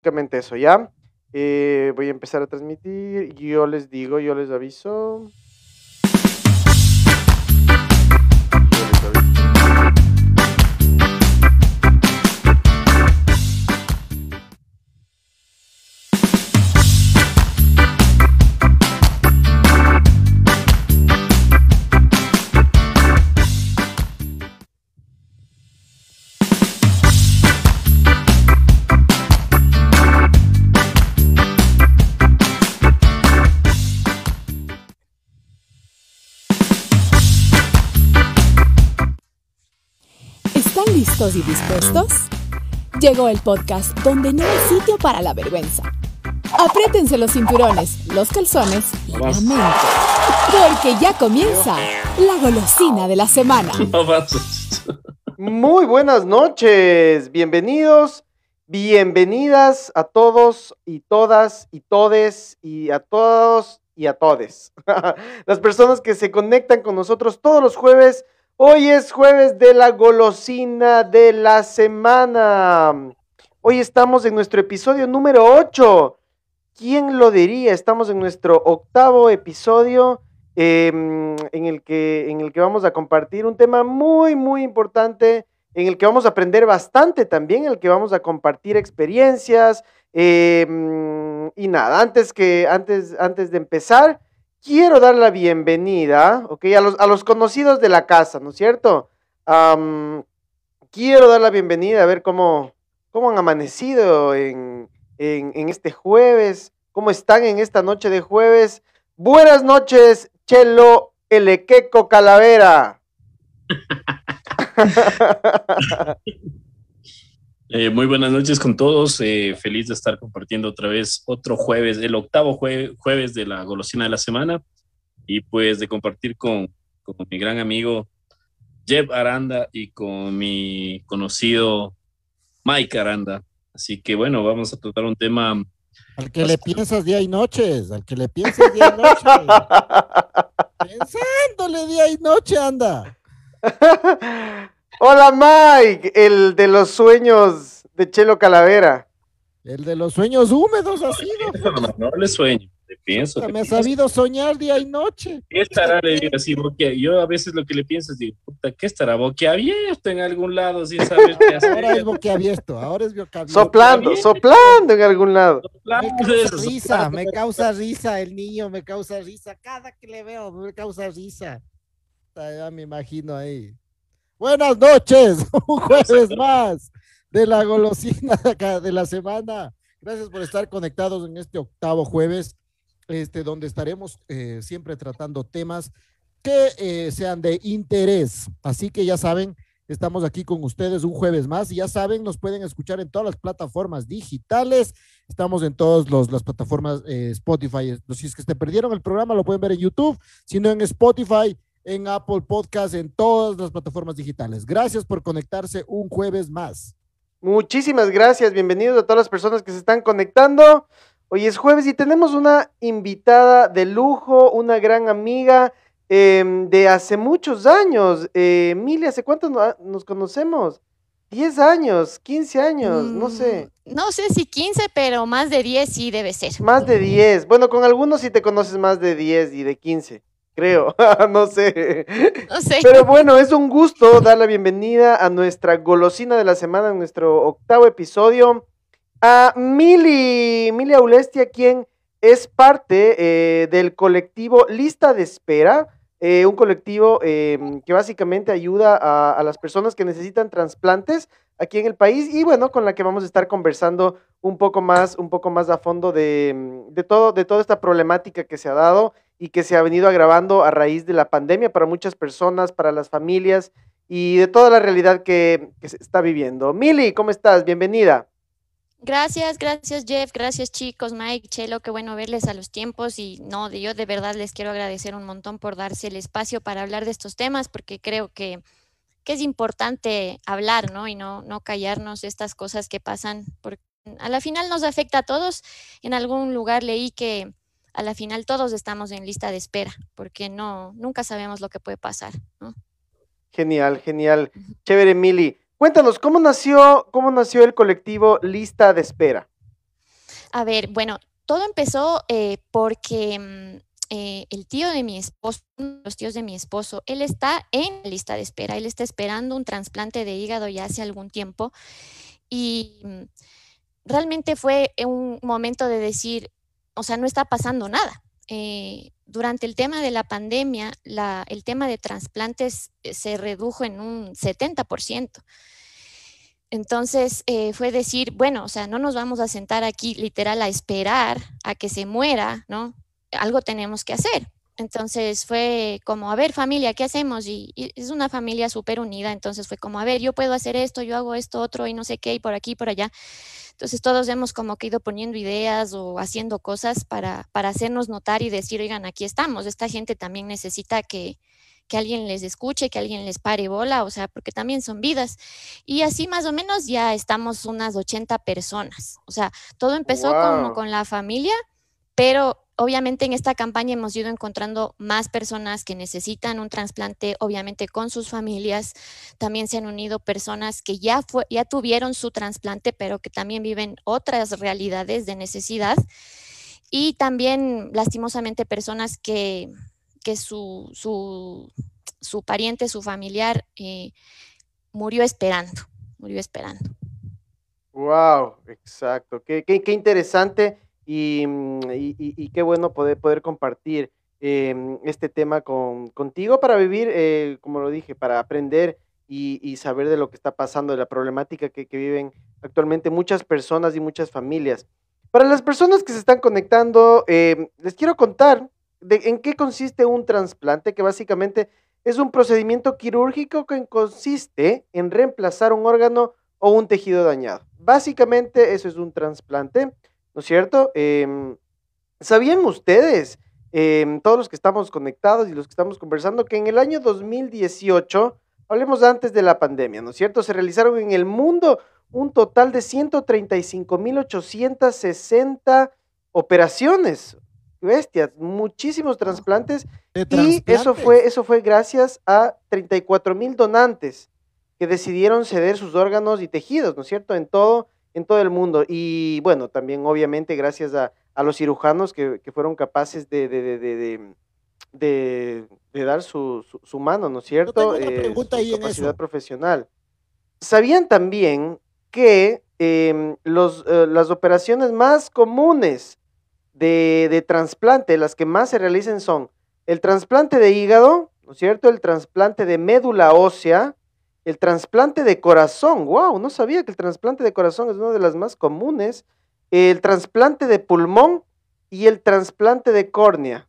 básicamente eso, ¿ya? Eh, voy a empezar a transmitir. Yo les digo, yo les aviso. Y dispuestos? Llegó el podcast donde no hay sitio para la vergüenza. Apriétense los cinturones, los calzones y la mente. Porque ya comienza la golosina de la semana. Muy buenas noches, bienvenidos, bienvenidas a todos y todas y todes y a todos y a todes. Las personas que se conectan con nosotros todos los jueves. Hoy es jueves de la golosina de la semana. Hoy estamos en nuestro episodio número 8. ¿Quién lo diría? Estamos en nuestro octavo episodio em, en, el que, en el que vamos a compartir un tema muy, muy importante, en el que vamos a aprender bastante también, en el que vamos a compartir experiencias. em, y nada, antes, que, antes, antes de empezar, quiero dar la bienvenida, ¿ok? A los, a los conocidos de la casa, ¿no es cierto? Quiero dar la bienvenida a ver cómo, cómo han amanecido en, en, en este jueves, cómo están en esta noche de jueves. Buenas noches, Chelo Elequeco Calavera. Eh, muy buenas noches con todos. eh, feliz de estar compartiendo otra vez otro jueves, el octavo jue- jueves de la golosina de la semana. Y pues de compartir con, con mi gran amigo Jeff Aranda y con mi conocido Mike Aranda. Así que bueno, vamos a tratar un tema. Al que le piensas día y noches, al que le piensas día y noche. Pensándole día y noche anda. Hola Mike, el de los sueños de Chelo Calavera. El de los sueños húmedos ha sido. No, no le sueño, le pienso. Me ha sabido soñar día y noche. ¿Qué estará? Le digo así, boquia- Yo a veces lo que le pienso es, digo, puta, ¿qué estará boquiabierto en algún lado sin saber qué hacer? Ahora es boquiabierto, ahora es boquiabierto. Soplando, soplando en algún lado. Me causa risa, me causa risa el niño, me causa risa. Cada que le veo me causa risa. Ya me imagino ahí. Buenas noches, un jueves más de la golosina de la semana. Gracias por estar conectados en este octavo jueves, este, donde estaremos eh, siempre tratando temas que eh, sean de interés. Así que ya saben, estamos aquí con ustedes un jueves más y ya saben, nos pueden escuchar en todas las plataformas digitales. Estamos en todas las plataformas eh, Spotify. Si es que te perdieron el programa, lo pueden ver en YouTube, sino en Spotify, en Apple Podcast, en todas las plataformas digitales. Gracias por conectarse un jueves más. Muchísimas gracias, bienvenidos a todas las personas que se están conectando. Hoy es jueves y tenemos una invitada de lujo, una gran amiga em, de hace muchos años. Eh, Emilia, ¿hace cuánto no- nos conocemos? 10 años, 15 años, no sé. Mm, No sé si 15, pero más de 10 sí debe ser. Más de 10. Bueno, con algunos sí te conoces más de 10 y de 15, creo. no sé. No sé. Pero bueno, es un gusto dar la bienvenida a nuestra golosina de la semana, en nuestro octavo episodio, a Mili, Mili Aulestia, quien es parte eh, del colectivo Lista de Espera, eh, un colectivo eh, que básicamente ayuda a, a las personas que necesitan trasplantes aquí en el país y bueno, con la que vamos a estar conversando un poco más, un poco más a fondo de, de todo, de toda esta problemática que se ha dado y que se ha venido agravando a raíz de la pandemia para muchas personas, para las familias y de toda la realidad que, que se está viviendo. Mili, ¿cómo estás? Bienvenida. Gracias, gracias Jeff, gracias chicos, Mike, Chelo, qué bueno verles a los tiempos y no, yo de verdad les quiero agradecer un montón por darse el espacio para hablar de estos temas porque creo que, que es importante hablar, ¿no? Y no, no callarnos estas cosas que pasan porque a la final nos afecta a todos. En algún lugar leí que a la final todos estamos en lista de espera porque no, nunca sabemos lo que puede pasar, ¿no? Genial, genial. Chévere, Mili. Cuéntanos, ¿cómo nació, cómo nació el colectivo Lista de Espera? A ver, bueno, todo empezó eh, porque mm, eh, el tío de mi esposo, los tíos de mi esposo, él está en lista de espera, él está esperando un trasplante de hígado ya hace algún tiempo y mm, realmente fue un momento de decir, o sea, no está pasando nada. Eh, durante el tema de la pandemia, el tema de trasplantes eh, se redujo en un 70%. Entonces fue decir, bueno, o sea, no nos vamos a sentar aquí literal a esperar a que se muera, ¿no? algo tenemos que hacer. Entonces fue como, a ver familia, ¿qué hacemos? Y, es una familia súper unida, entonces fue como, a ver, yo puedo hacer esto, yo hago esto, otro y no sé qué, y por aquí, por allá. Entonces todos hemos como que ido poniendo ideas o haciendo cosas para, para hacernos notar y decir, oigan, aquí estamos, esta gente también necesita que, que alguien les escuche, que alguien les pare bola, o sea, porque también son vidas. Y así más o menos ya estamos unas 80 personas. O sea, todo empezó como con la familia, pero obviamente en esta campaña hemos ido encontrando más personas que necesitan un trasplante, obviamente con sus familias. También se han unido personas que ya, ya tuvieron su trasplante, pero que también viven otras realidades de necesidad. Y también, lastimosamente, personas que, que su, su, su, pariente, su familiar, eh, murió esperando, murió esperando. Wow, exacto. Qué, qué, qué interesante Mm, y, qué bueno poder, poder compartir em, este tema con, contigo para vivir, eh, como lo dije, para aprender y, saber de lo que está pasando, de la problemática que, viven actualmente muchas personas y muchas familias. Para las personas que se están conectando, em, les quiero contar de, en qué consiste un trasplante, que básicamente es un procedimiento quirúrgico que consiste en reemplazar un órgano o un tejido dañado. Básicamente eso es un trasplante. ¿No es cierto? Em, ¿Sabían ustedes, em, todos los que estamos conectados y los que estamos conversando, que en el año 2018, hablemos antes de la pandemia, ¿no es cierto? Se realizaron en el mundo un total de 135.860 operaciones. Bestias, muchísimos trasplantes. Y eso fue, eso fue gracias a 34 mil donantes que decidieron ceder sus órganos y tejidos, ¿no es cierto? En todo en todo el mundo. Y bueno, también obviamente gracias a, los cirujanos que, fueron capaces de, de, dar su, mano, ¿no es cierto? tengo eh, pregunta ahí capacidad profesional. ¿Sabían también que em, los, eh, las operaciones más comunes de, de trasplante, las que más se realicen son el trasplante de hígado, ¿no es cierto? El trasplante de médula ósea, el trasplante de corazón, wow, no sabía que el trasplante de corazón es una de las más comunes. El trasplante de pulmón y el trasplante de córnea.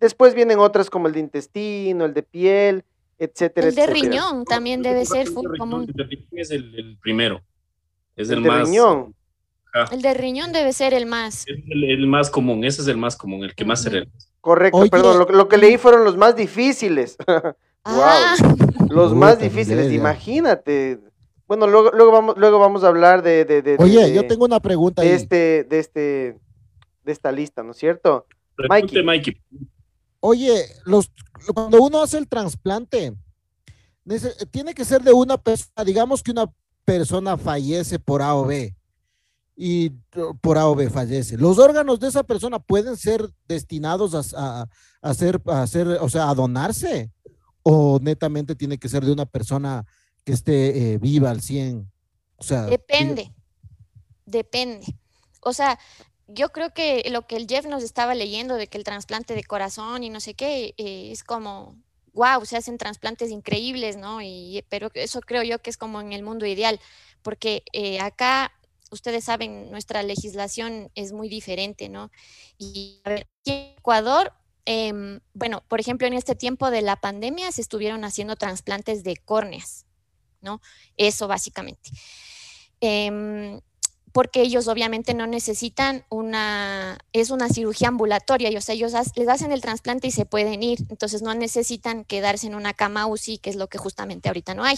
Después vienen otras como el de intestino, el de piel, etcétera. El de riñón también debe ser común. El de riñón es el, primero. Es el, de más. Riñón. El de riñón debe ser el más. Es el, más común, ese es el más común, el que más se realiza. Correcto, perdón, lo, que leí fueron los más difíciles. Ah. Los más difíciles, imagínate. Bueno, luego, luego, vamos, luego vamos a hablar de, de, Oye, yo tengo una pregunta. De este, de este, de esta lista, ¿no es cierto? Mikey. Oye, los, cuando uno hace el trasplante, tiene que ser de una persona, digamos que una persona fallece por A o B y por A o B fallece. Los órganos de esa persona pueden ser destinados a, a, hacer, a hacer, o sea, a donarse o netamente tiene que ser de una persona que esté eh, viva al 100? O sea, depende, depende. O sea, yo creo que lo que el Jeff nos estaba leyendo de que el trasplante de corazón y no sé qué, eh, es como, wow, se hacen trasplantes increíbles, ¿no? Y, pero eso creo yo que es como en el mundo ideal, porque eh, acá, ustedes saben, nuestra legislación es muy diferente, ¿no? Y a ver, aquí en Ecuador Em, bueno, por ejemplo, en este tiempo de la pandemia se estuvieron haciendo trasplantes de córneas, ¿no? Eso básicamente. Em, porque ellos obviamente no necesitan una, es una cirugía ambulatoria, y, o sea, ellos les hacen el trasplante y se pueden ir, entonces no necesitan quedarse en una cama UCI, que es lo que justamente ahorita no hay.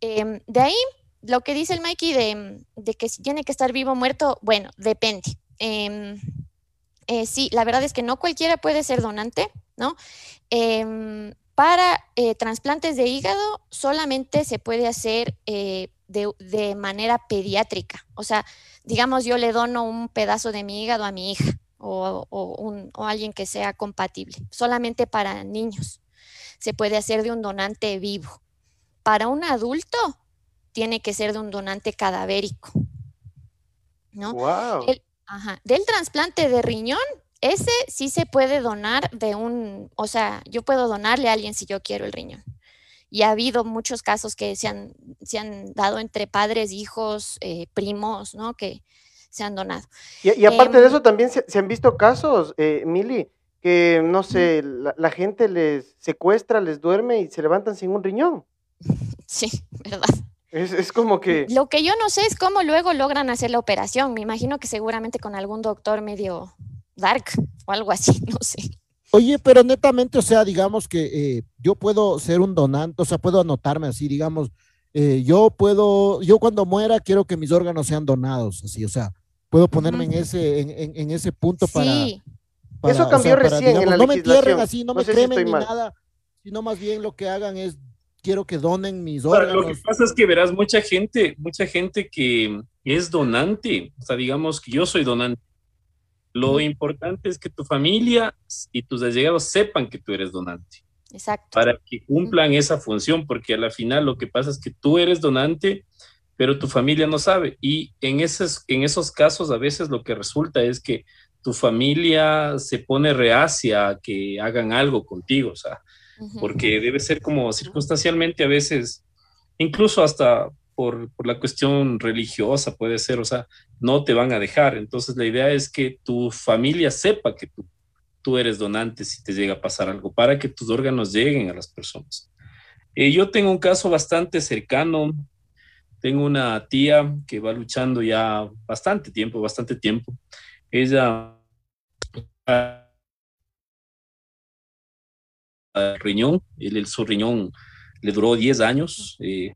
Em, de ahí, lo que dice el Mikey de, de, que si tiene que estar vivo o muerto, bueno, depende. Eh, sí, la verdad es que no cualquiera puede ser donante, ¿no? Em, para eh, trasplantes de hígado solamente se puede hacer eh, de, de manera pediátrica. O sea, digamos, yo le dono un pedazo de mi hígado a mi hija o, o, un, o alguien que sea compatible, solamente para niños. Se puede hacer de un donante vivo. Para un adulto, tiene que ser de un donante cadavérico. ¿no? Wow. El- ajá, Del trasplante de riñón, ese sí se puede donar de un, o sea, yo puedo donarle a alguien si yo quiero el riñón. Y ha habido muchos casos que se han, se han dado entre padres, hijos, eh, primos, ¿no? Que se han donado. Y, y aparte de Em, eso, también se, se han visto casos, eh, Mili, que no sé, la, la gente les secuestra, les duerme y se levantan sin un riñón. Sí, ¿verdad? Es, es como que. Lo que yo no sé es cómo luego logran hacer la operación. Me imagino que seguramente con algún doctor medio dark o algo así, no sé. Oye, pero netamente, o sea, digamos que eh, yo puedo ser un donante, o sea, puedo anotarme así, digamos, eh, yo puedo, yo cuando muera quiero que mis órganos sean donados, así, o sea, puedo ponerme en ese, en, en- en ese punto para, Sí, para, Eso o cambió sea, para, recién en digamos, la no me entierren así, no, No me si cremen ni mal. nada, sino más bien lo que hagan es, quiero que donen mis O sea, lo que órganos. pasa es que verás mucha gente, mucha gente que es donante, o sea, digamos que yo soy donante. Lo importante es que tu familia y tus allegados sepan que tú eres donante, exacto. para que cumplan esa función, porque a la final lo que pasa es que tú eres donante, pero tu familia no sabe. Y en esos, en esos casos a veces lo que resulta es que tu familia se pone reacia a que hagan algo contigo, o sea, Porque debe ser como circunstancialmente a veces, incluso hasta por, por, la cuestión religiosa puede ser, o sea, no te van a dejar. Entonces la idea es que tu familia sepa que tú, tú eres donante si te llega a pasar algo, para que tus órganos lleguen a las personas. Eh, yo tengo un caso bastante cercano, tengo una tía que va luchando ya bastante tiempo, bastante tiempo. Ella riñón, el, su riñón le duró 10 años, eh,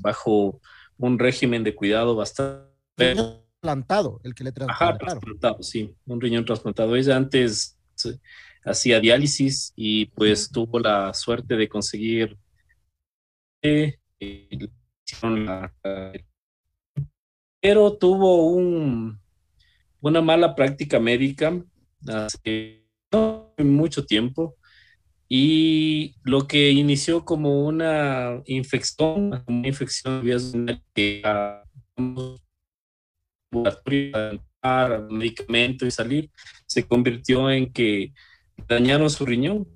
bajo un régimen de cuidado bastante... Trasplantado, el que le trasplantaron. Ajá, trasplantado, sí, un riñón trasplantado. Ella antes hacía diálisis y pues tuvo la suerte de conseguir... Eh, pero tuvo un, una mala práctica médica hace mucho tiempo y lo que inició como una infección, una infección que a medicamento y salir, se convirtió en que dañaron su riñón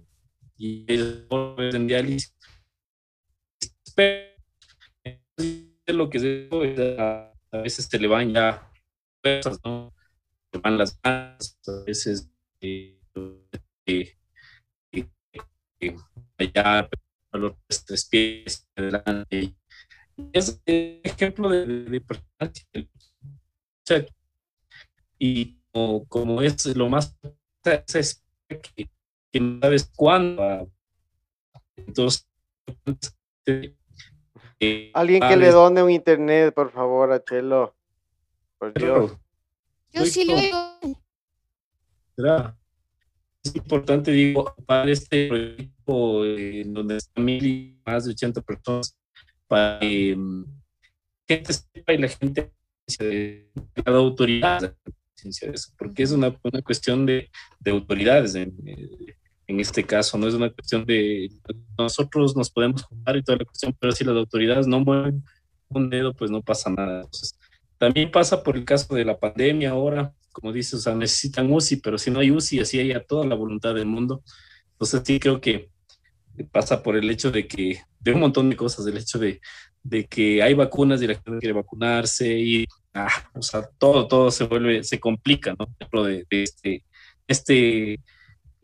y en diálisis. Lo que se a, a veces se le van ya ¿no? Se van las manos, a veces eh, eh, allá los tres pies adelante. Es un ejemplo de, de personas y como, como, es lo más es que, que no sabes cuándo. Entonces, eh, alguien que le done un internet, por favor, a Chelo. Por Dios. Yo sí lo digo. Es importante, digo, para este proyecto eh, donde están mil y más de 80 personas, para que eh, gente sepa y la gente de cada autoridad porque es una, una cuestión de, de autoridades en, en, este caso, no es una cuestión de nosotros nos podemos juntar y toda la cuestión, pero si las autoridades no mueven un dedo, pues no pasa nada. Entonces, también pasa por el caso de la pandemia ahora, como dices, o sea, necesitan UCI, pero si no hay UCI, así hay a toda la voluntad del mundo. Entonces sí creo que pasa por el hecho de que, de un montón de cosas, el hecho de, de que hay vacunas y la gente quiere vacunarse y, ah, o sea, todo, todo se vuelve, se complica, ¿no? Dentro de, este, este eh,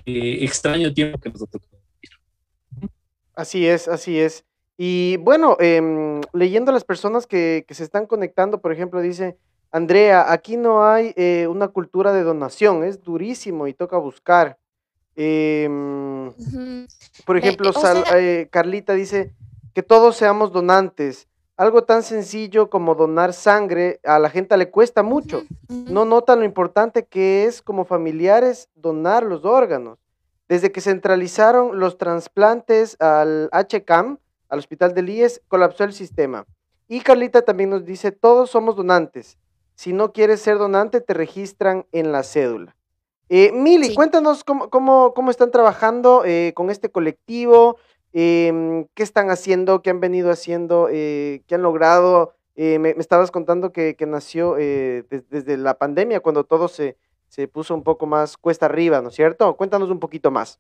extraño tiempo que nos tocó vivir. Así es, así es. Y bueno, eh, leyendo a las personas que, que se están conectando, por ejemplo, dice... Andrea, aquí no hay eh, una cultura de donación, es durísimo y toca buscar. Eh, uh -huh. Por ejemplo, sea... eh, Carlita dice que todos seamos donantes. Algo tan sencillo como donar sangre a la gente le cuesta mucho. Uh -huh. No notan lo importante que es como familiares donar los órganos. Desde que centralizaron los trasplantes al HCAM, al Hospital del IES, colapsó el sistema Y Carlita también nos dice, todos somos donantes. Si no quieres ser donante, te registran en la cédula. Eh, Mili, cuéntanos cómo, cómo, están trabajando eh, con este colectivo, em, qué están haciendo, qué han venido haciendo, eh, qué han logrado. Me, estabas contando que, nació desde la pandemia, cuando todo se, se puso un poco más cuesta arriba, ¿no es cierto? Cuéntanos un poquito más.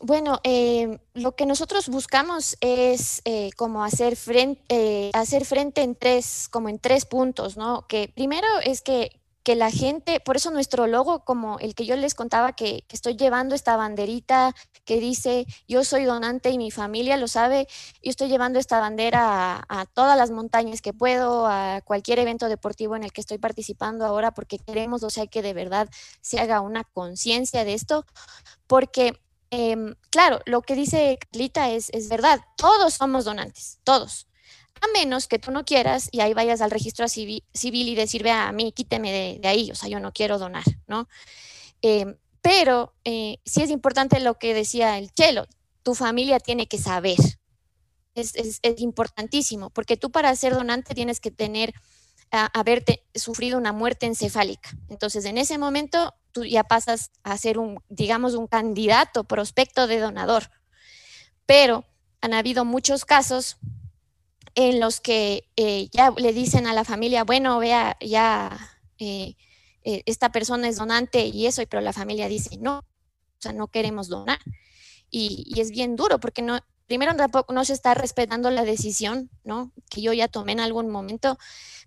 Bueno, eh, lo que nosotros buscamos es eh, como hacer frente, eh, hacer frente en tres, como en tres puntos, ¿no? Que primero es que, que, la gente, por eso nuestro logo, como el que yo les contaba, que, que, estoy llevando esta banderita que dice yo soy donante y mi familia lo sabe, yo estoy llevando esta bandera a, todas las montañas que puedo, a cualquier evento deportivo en el que estoy participando ahora, porque queremos, o sea, que de verdad se haga una conciencia de esto, porque Em, claro, lo que dice Carlita es, es verdad, todos somos donantes, todos. A menos que tú no quieras y ahí vayas al registro civil, y decir, vea, a mí quíteme de, ahí, o sea, yo no quiero donar, ¿no? Em, pero eh, sí es importante lo que decía el Chelo, tu familia tiene que saber. Es, importantísimo, porque tú para ser donante tienes que tener haberte sufrido una muerte encefálica. Entonces, en ese momento, tú ya pasas a ser un, digamos, un candidato, prospecto de donador. Pero han habido muchos casos en los que eh, ya le dicen a la familia, bueno, vea, ya eh, eh, esta persona es donante y eso, pero la familia dice, no, o sea, no queremos donar. Y, y es bien duro porque no, primero tampoco no se está respetando la decisión, ¿no? Que yo ya tomé en algún momento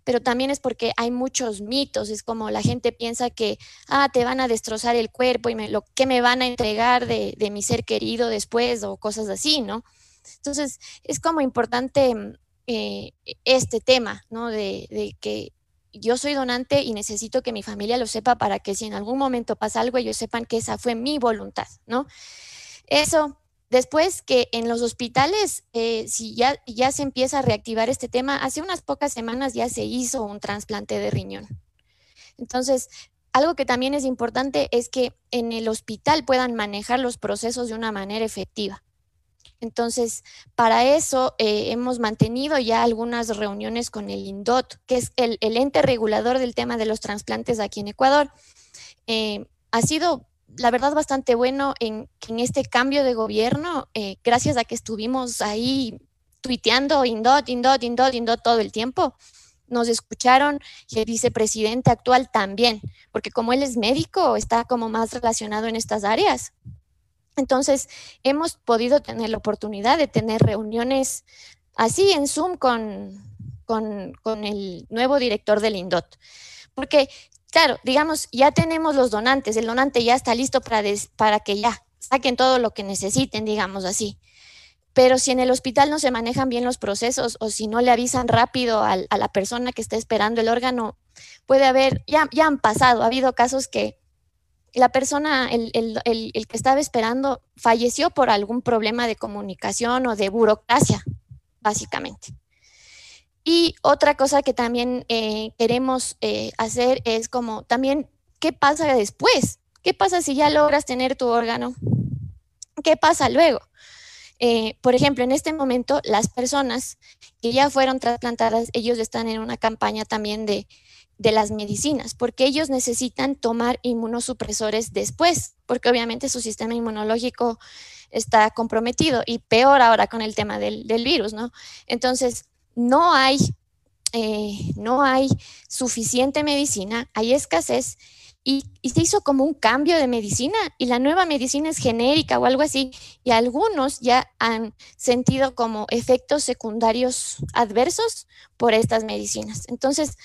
pero también es porque hay muchos mitos, es como la gente piensa que, ah, te van a destrozar el cuerpo y me, lo que me van a entregar de, mi ser querido después o cosas así, ¿no? Entonces, es como importante mm, eh, este tema, ¿no? De, que yo soy donante y necesito que mi familia lo sepa para que si en algún momento pasa algo, ellos sepan que esa fue mi voluntad, ¿no? Eso Después que en los hospitales, eh, si ya, ya se empieza a reactivar este tema, hace unas pocas semanas ya se hizo un trasplante de riñón. Entonces, algo que también es importante es que en el hospital puedan manejar los procesos de una manera efectiva. Entonces, para eso eh, hemos mantenido ya algunas reuniones con el INDOT, que es el, ente regulador del tema de los trasplantes aquí en Ecuador. Eh, ha sido la verdad, bastante bueno en, este cambio de gobierno, eh, gracias a que estuvimos ahí tuiteando Indot, Indot, Indot, Indot todo el tiempo. Nos escucharon y el vicepresidente actual también, porque como él es médico, está como más relacionado en estas áreas. Entonces, hemos podido tener la oportunidad de tener reuniones así en Zoom con, con, el nuevo director del INDOT. Porque claro, digamos, ya tenemos los donantes, el donante ya está listo para, para que ya saquen todo lo que necesiten, digamos así. Pero si en el hospital no se manejan bien los procesos o si no le avisan rápido a la persona que está esperando el órgano, puede haber, ya, ya han pasado, ha habido casos que la persona, el, que estaba esperando, falleció por algún problema de comunicación o de burocracia, básicamente. Y otra cosa que también eh, queremos eh, hacer es como también, ¿qué pasa después? ¿Qué pasa si ya logras tener tu órgano? ¿Qué pasa luego? Eh, por ejemplo, en este momento, las personas que ya fueron trasplantadas, ellos están en una campaña también de, de las medicinas, porque ellos necesitan tomar inmunosupresores después, porque obviamente su sistema inmunológico está comprometido y peor ahora con el tema del, del virus, ¿no? Entonces, no hay, eh, no hay suficiente medicina, hay escasez y, se hizo como un cambio de medicina y la nueva medicina es genérica o algo así y algunos ya han sentido como efectos secundarios adversos por estas medicinas. Entonces,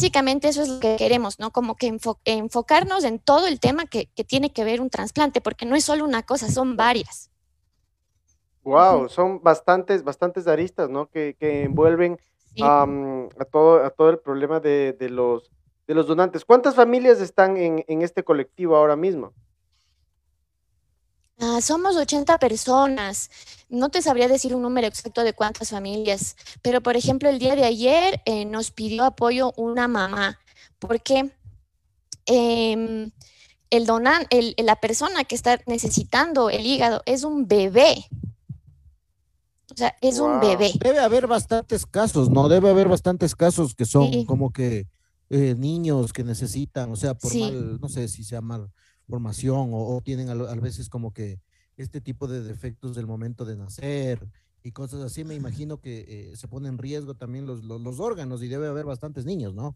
básicamente eso es lo que queremos, ¿no? Como que enfocarnos en todo el tema que, que tiene que ver un trasplante, porque no es solo una cosa, son varias. Wow, son bastantes, bastantes aristas, ¿no? Que, que envuelven a, todo, a todo el problema de, de, los, de los donantes. ¿Cuántas familias están en, en este colectivo ahora mismo? Ah, somos 80 personas. No te sabría decir un número exacto de cuántas familias, pero por ejemplo, el día de ayer eh, nos pidió apoyo una mamá, porque em, el donan, el, la persona que está necesitando el hígado es un bebé. sea, es un bebé. Debe haber bastantes casos, ¿no? Debe haber bastantes casos que son Sí. como que eh, niños que necesitan, o sea, por Sí. mal, no sé si sea mal formación o, o tienen a, a veces como que este tipo de defectos del momento de nacer y cosas así. Me imagino que eh, se pone en riesgo también los, los, los órganos y debe haber bastantes niños, ¿no?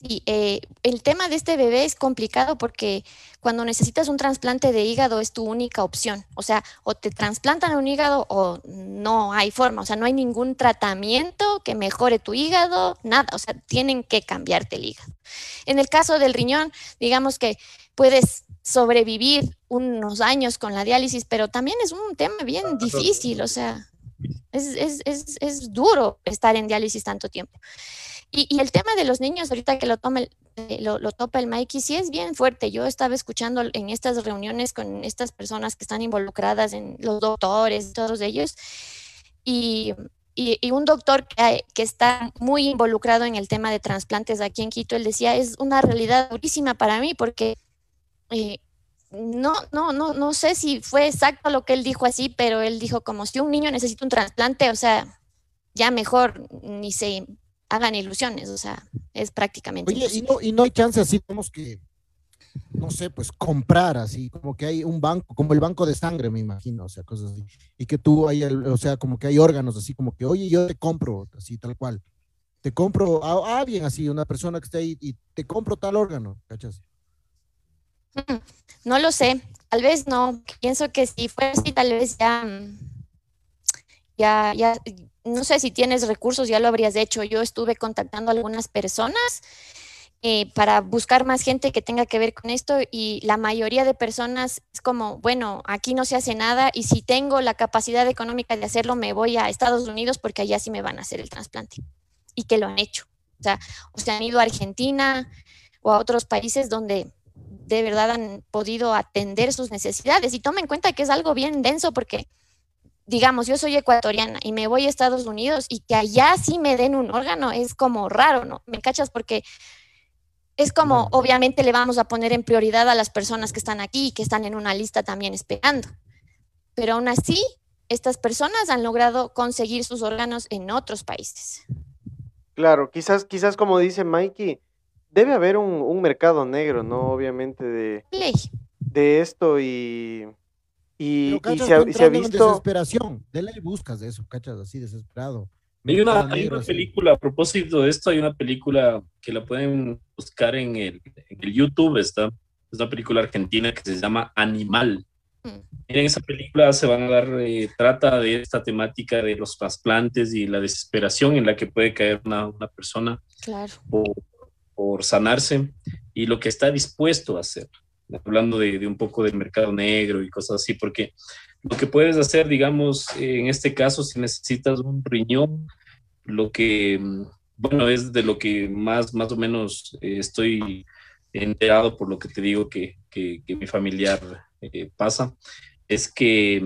Sí, eh, el tema de este bebé es complicado porque cuando necesitas un trasplante de hígado es tu única opción. O sea, o te trasplantan un hígado o no hay forma. O sea, no hay ningún tratamiento que mejore tu hígado, nada. O sea, tienen que cambiarte el hígado. En el caso del riñón, digamos que puedes sobrevivir unos años con la diálisis, pero también es un tema bien difícil. O sea, es, es, es, es duro estar en diálisis tanto tiempo. Y, el tema de los niños, ahorita que lo, toma el, eh, lo, lo, topa el Mikey, sí es bien fuerte. Yo estaba escuchando en estas reuniones con estas personas que están involucradas, en los doctores, todos ellos, y, y, y un doctor que, que, está muy involucrado en el tema de trasplantes aquí en Quito, él decía, es una realidad durísima para mí porque eh, no, no, no, no sé si fue exacto lo que él dijo así, pero él dijo como si un niño necesita un trasplante, o sea, ya mejor ni se hagan ilusiones, o sea, es prácticamente. Oye, y no, y no hay chance así, tenemos que, no sé, pues comprar así, como que hay un banco, como el banco de sangre, me imagino, o sea, cosas así. Y que tú hay, o sea, como que hay órganos así, como que, oye, yo te compro, así, tal cual. Te compro a, alguien así, una persona que esté ahí, y te compro tal órgano, ¿cachas? Mm, No lo sé, tal vez no. Pienso que si fuera así, tal vez ya, ya, ya, no sé si tienes recursos, ya lo habrías hecho. Yo estuve contactando a algunas personas eh, para buscar más gente que tenga que ver con esto y la mayoría de personas es como, bueno, aquí no se hace nada y si tengo la capacidad económica de hacerlo, me voy a Estados Unidos porque allá sí me van a hacer el trasplante. Y que lo han hecho. O sea, o se han ido a Argentina o a otros países donde de verdad han podido atender sus necesidades. Y toma en cuenta que es algo bien denso porque, digamos, yo soy ecuatoriana y me voy a Estados Unidos y que allá sí me den un órgano es como raro, ¿no? ¿Me cachas? Porque es como, obviamente le vamos a poner en prioridad a las personas que están aquí y que están en una lista también esperando. Pero aún así, estas personas han logrado conseguir sus órganos en otros países. Claro, quizás, quizás como dice Mikey, debe haber un, un, mercado negro, ¿no? Obviamente de, de esto y, y, Pero, y se, ha, se ha visto... desesperación, de ley buscas de eso, cachas, así desesperado. Hay una, hay una película, a propósito de esto, hay una película que la pueden buscar en el, en el YouTube, está, es una película argentina que se llama Animal. Mm. En esa película se van a dar, eh, trata de esta temática de los trasplantes y la desesperación en la que puede caer una, una persona Claro. por, por, sanarse y lo que está dispuesto a hacer. Hablando de, un poco del mercado negro y cosas así, porque lo que puedes hacer, digamos, en este caso, si necesitas un riñón, lo que, bueno, es de lo que más, más o menos eh, estoy enterado por lo que te digo que, que, mi familiar eh, pasa, es que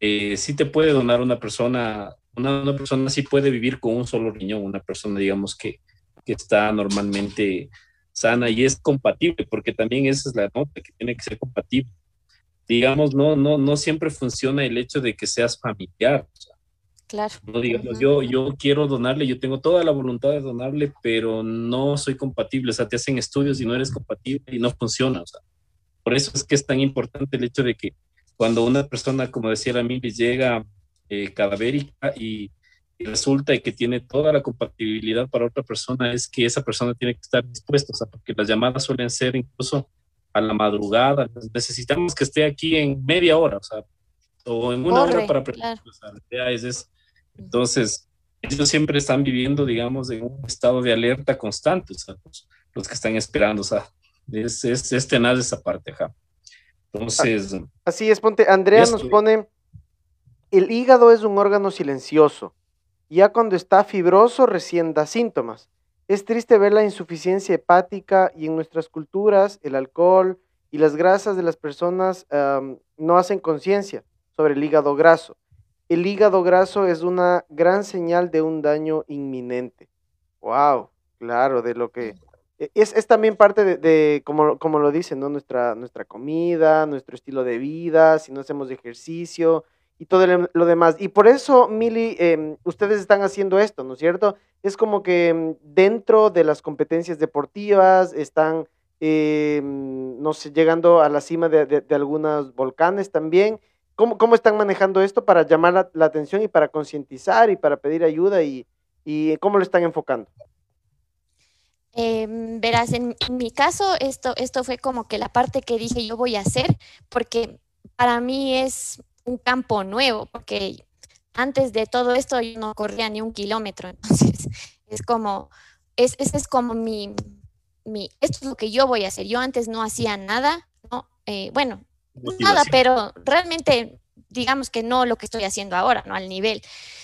eh, sí te puede donar una persona, una, una, persona sí puede vivir con un solo riñón, una persona, digamos, que, que está normalmente sana y es compatible, porque también esa es la nota, que tiene que ser compatible. Digamos, no, no, no siempre funciona el hecho de que seas familiar. O sea, Claro. no digamos, uh -huh. yo, yo quiero donarle, yo tengo toda la voluntad de donarle, pero no soy compatible. O sea, te hacen estudios y no eres compatible y no funciona. O sea, por eso es que es tan importante el hecho de que cuando una persona, como decía la Mili, llega eh, cadavérica y, y, resulta que tiene toda la compatibilidad para otra persona, es que esa persona tiene que estar dispuesta, o sea, porque las llamadas suelen ser incluso a la madrugada. Necesitamos que esté aquí en media hora, o sea, o en una Corre, hora para claro. o sea, la idea es, es entonces, ellos siempre están viviendo, digamos, en un estado de alerta constante, o sea, los, los que están esperando, o sea, es, es, es tenaz esa parte, ajá. Entonces. Así es, ponte, Andrea nos pone, el hígado es un órgano silencioso, ya cuando está fibroso recién da síntomas. Es triste ver la insuficiencia hepática y en nuestras culturas el alcohol y las grasas de las personas no hacen conciencia sobre el hígado graso el hígado graso es una gran señal de un daño inminente. Wow, claro, de lo que es, es también parte de, de, como, como lo dicen, ¿no? Nuestra, nuestra comida, nuestro estilo de vida, si no hacemos ejercicio y todo lo demás. Y por eso, Mili, em, ustedes están haciendo esto, ¿no es cierto? Es como que em, dentro de las competencias deportivas están, em, no sé, llegando a la cima de, algunos volcanes también. ¿Cómo, ¿Cómo, están manejando esto para llamar la, atención y para concientizar y para pedir ayuda y, y cómo lo están enfocando? verás, en, mi caso, esto, esto fue como que la parte que dije yo voy a hacer, porque para mí es un campo nuevo, porque antes de todo esto yo no corría ni un kilómetro, entonces es como, es, ese es como mi, mi, esto es lo que yo voy a hacer. Yo antes no hacía nada, ¿no? Eh, bueno, nada, pero realmente digamos que no lo que estoy haciendo ahora, ¿no? Al nivel.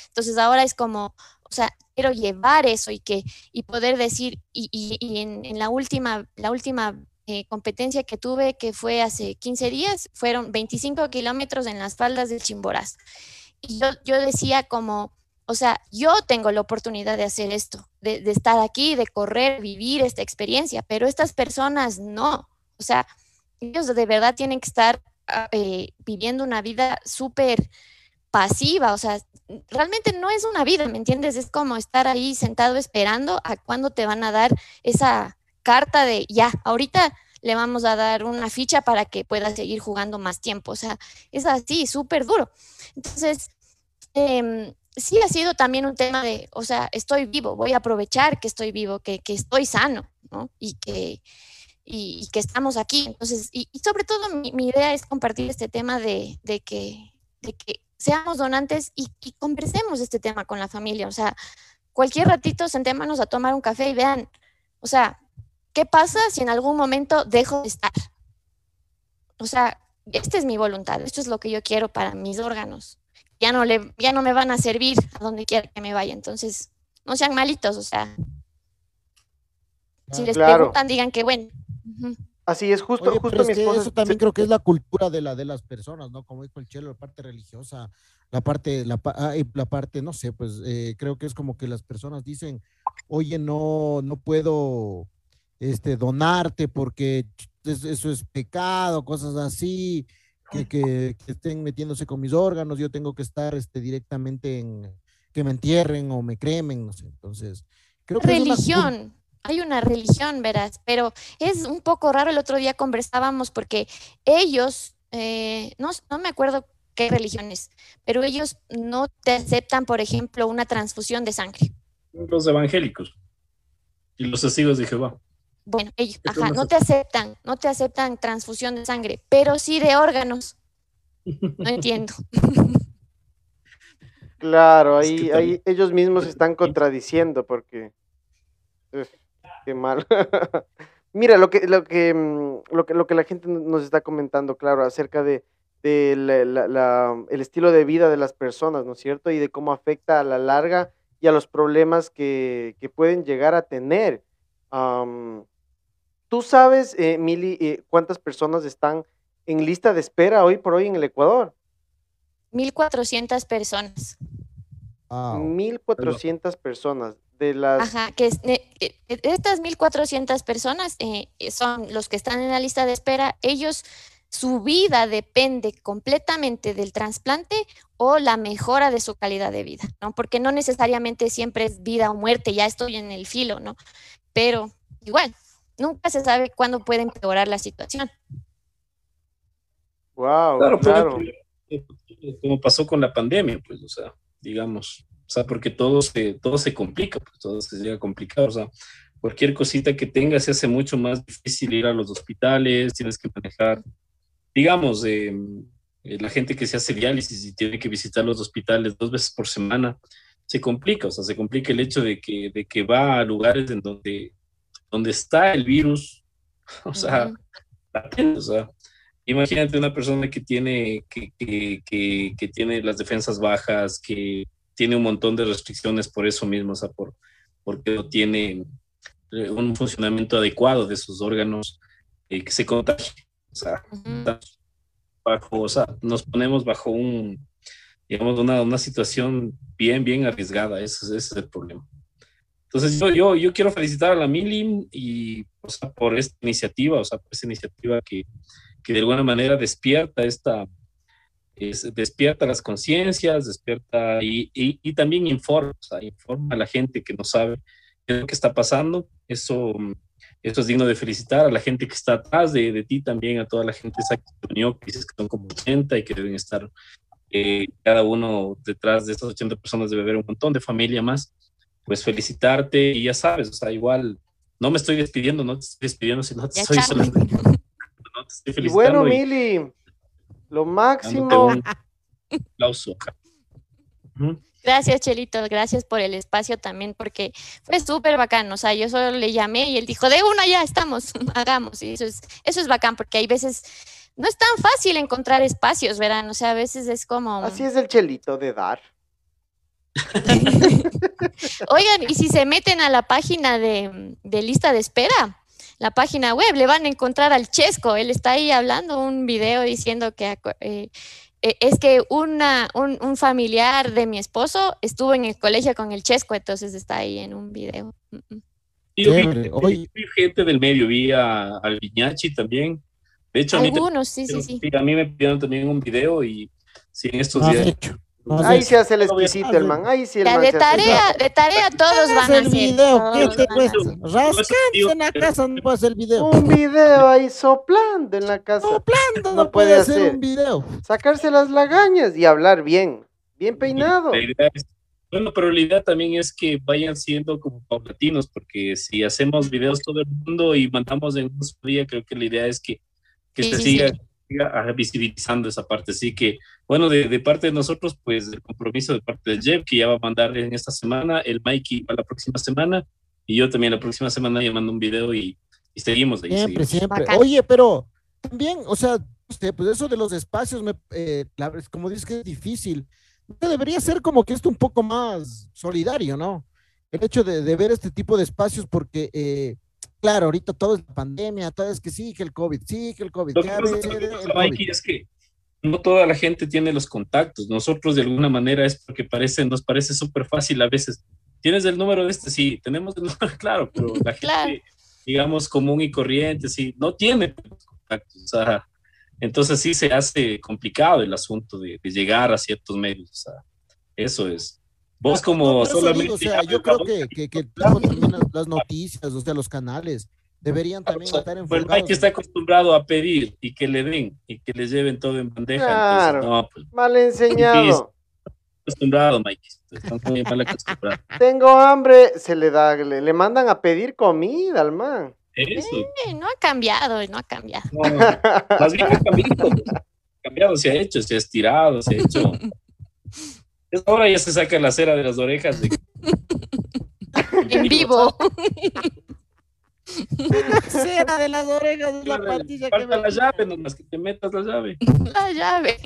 Entonces ahora es como, o sea, quiero llevar eso y que, y poder decir, y, y, en, en, la última, la última eh, competencia que tuve, que fue hace 15 días, fueron 25 kilómetros en las faldas del Chimboraz. Y yo, yo decía como, o sea, yo tengo la oportunidad de hacer esto, de, de, estar aquí, de correr, vivir esta experiencia, pero estas personas no. O sea, ellos de verdad tienen que estar ah, eh, viviendo una vida súper pasiva, o sea, realmente no es una vida, ¿me entiendes? Es como estar ahí sentado esperando a cuándo te van a dar esa, carta de ya, ahorita le vamos a dar una ficha para que pueda seguir jugando más tiempo. O sea, es así, súper duro. Entonces, em, sí ha sido también un tema de, o sea, estoy vivo, voy a aprovechar que estoy vivo, que, estoy sano, ¿no? Y que, y, que estamos aquí. Entonces, y, sobre todo mi, idea es compartir este tema de, que, de que seamos donantes y, y, conversemos este tema con la familia. O sea, cualquier ratito sentémonos a tomar un café y vean, o sea, ¿Qué pasa si en algún momento dejo de estar? O sea, esta es mi voluntad, esto es lo que yo quiero para mis órganos. Ya no, le, ya no me van a servir a donde quiera que me vaya. Entonces, no sean malitos, o sea. Si les preguntan, digan que bueno. Así es, justo, justo mi esposa. Eso también creo que es la cultura de, la, de las personas, ¿no? Como dijo el Chelo, la parte religiosa, la parte, la, ah, la parte, no sé, pues eh, creo que es como que las personas dicen, oye, no, no puedo este, donarte porque eso es pecado, cosas así, que, que, estén metiéndose con mis órganos, yo tengo que estar este, directamente en que me entierren o me cremen, no sé. Entonces, creo que religión. hay una religión, verás, pero es un poco raro. El otro día conversábamos porque ellos, eh, no, no me acuerdo qué religiones, pero ellos no te aceptan, por ejemplo, una transfusión de sangre. Los evangélicos y los testigos de Jehová. Bueno, ellos, ajá, no te aceptan, no te aceptan transfusión de sangre, pero sí de órganos. No entiendo. Claro, ahí, ahí ellos mismos se están contradiciendo porque qué mal. Mira, lo que, lo que, mm, lo que, lo que la gente nos está comentando, claro, acerca de, el estilo de vida de las personas, ¿no es cierto? Y de cómo afecta a la larga y a los problemas que, pueden llegar a tener. ¿Tú sabes, eh, Mili, eh, cuántas personas están en lista de espera hoy por hoy en el Ecuador? 1.400 personas. 1.400 personas. De las... Ajá, que estas 1.400 personas eh, son los que están en la lista de espera. Ellos, su vida depende completamente del trasplante o la mejora de su calidad de vida, ¿no? Porque no necesariamente siempre es vida o muerte, ya estoy en el filo, ¿no? Pero igual, nunca se sabe cuándo puede empeorar la situación. Wow, claro, claro. como pasó con la pandemia, pues, o sea, digamos, o sea, porque todo se, todo se complica, pues todo se llega complicado, o sea, cualquier cosita que tengas se hace mucho más difícil ir a los hospitales, tienes que manejar, digamos, eh, la gente que se hace diálisis y tiene que visitar los hospitales dos veces por semana, se complica, o sea, se complica el hecho de que, de que va a lugares en donde donde está el virus, o sea, o sea, imagínate una persona que tiene, que, que, que, tiene las defensas bajas, que tiene un montón de restricciones por eso mismo, o sea, por, porque no tiene eh, un funcionamiento adecuado de sus órganos, eh, que se contagia, o sea, bajo, o sea, nos ponemos bajo un, digamos, una, una situación bien, bien arriesgada, ese, ese es el problema. Entonces yo, yo, yo quiero felicitar a la Mili y por esta iniciativa, o sea, por esta iniciativa que, que de alguna manera despierta esta, es, despierta las conciencias, despierta y, y, y, también informa, o sea, informa a la gente que no sabe qué lo que está pasando. Eso, eso es digno de felicitar a la gente que está atrás de, de ti también, a toda la gente esa que unió, que que son como 80 y que deben estar eh, cada uno detrás de estas 80 personas debe haber un montón de familia más. Pues felicitarte y ya sabes, o sea, igual no me estoy despidiendo, no te estoy despidiendo, sino te estoy, solo, no te estoy felicitando. Y bueno, y, Mili, lo máximo. Un aplauso. Gracias, Chelito, gracias por el espacio también, porque fue súper bacán. O sea, yo solo le llamé y él dijo, de una ya estamos, hagamos. Y eso es, eso es bacán, porque hay veces, no es tan fácil encontrar espacios, ¿verdad? O sea, a veces es como... Así es el Chelito de dar. Oigan, y si se meten a la página de, de lista de espera, la página web, le van a encontrar al Chesco. Él está ahí hablando un video diciendo que eh, eh, es que una, un, un, familiar de mi esposo estuvo en el colegio con el Chesco, entonces está ahí en un video. Yo vi, vi, gente del medio, vi a, al Viñachi también. De hecho, Algunos, a mí, sí, sí, sí. A mí me pidieron también un video y sí, en estos días. Hecho. Ahí se hace el exquisito, el man. Ahí sí el man de tarea, de tarea todos van a el video, ¿qué te cuesta? Rascando en la casa no puede hacer el video. Un video ahí soplando en la casa. Soplando no, no puede, hacer un video. Sacarse las lagañas y hablar bien, bien peinado. Es, bueno, pero la idea también es que vayan siendo como paulatinos, porque si hacemos videos todo el mundo y mandamos en un día, creo que la idea es que, que sí, se sí, siga. Sí visibilizando esa parte. Así que, bueno, de, de, parte de nosotros, pues el compromiso de parte de Jeff, que ya va a mandar en esta semana, el Mikey para la próxima semana, y yo también la próxima semana ya mando un video y, y seguimos ahí. Siempre, seguimos. siempre. Bacán. Oye, pero también, o sea, usted, pues eso de los espacios, me, eh, la, como dices que es difícil, debería ser como que esto un poco más solidario, ¿no? El hecho de, de ver este tipo de espacios porque... Eh, claro, ahorita todo es pandemia, todo es que sí, que el COVID, sí, que el COVID. Lo que pasa, el COVID. es que no toda la gente tiene los contactos. Nosotros de alguna manera es porque parece, nos parece súper fácil a veces. ¿Tienes el número de este? Sí, tenemos el número, claro, pero la gente, claro. digamos, común y corriente, sí, no tiene contactos. O sea, entonces sí se hace complicado el asunto de, de llegar a ciertos medios. O sea, eso es. Vos como no, solamente... Digo, o sea, yo creo que, que, que también las noticias, o sea, los canales, deberían también o sea, estar pues enfocados. Hay que estar acostumbrado a pedir y que le den y que les lleven todo en bandeja. Claro, Entonces, no, pues, mal enseñado. acostumbrado, Mikey. Están muy mal acostumbrados. Tengo hambre, se le da, le, le, mandan a pedir comida al man. Eso. Eh, no ha cambiado, no ha cambiado. No, más bien ha cambiado. Ha cambiado, se ha hecho, se ha estirado, se ha hecho. Ahora ya se saca la cera de las orejas. De... en vivo. la cera de las orejas es la patilla Falta que me... la llave, nomás que te metas la llave. La llave.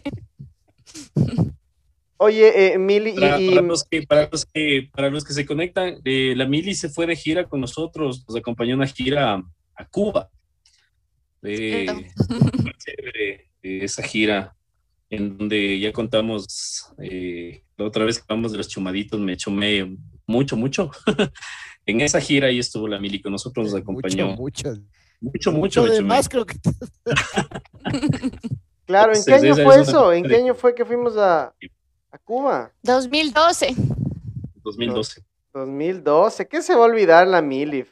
Oye, eh, Mili, para, y, para, los que, para, los que, para los que se conectan, eh, la Mili se fue de gira con nosotros, nos acompañó una gira a, a Cuba. Eh, chévere, esa gira en donde ya contamos, eh, la otra vez que hablamos de los chumaditos, me chumé mucho, mucho. en esa gira ahí estuvo la Mili con nosotros, nos acompañó. Mucho, mucho. Mucho, mucho. mucho más creo que... claro, ¿en qué año fue eso? ¿En qué año fue que fuimos a, a Cuba? 2012. 2012. 2012, ¿qué se va a olvidar la Mili?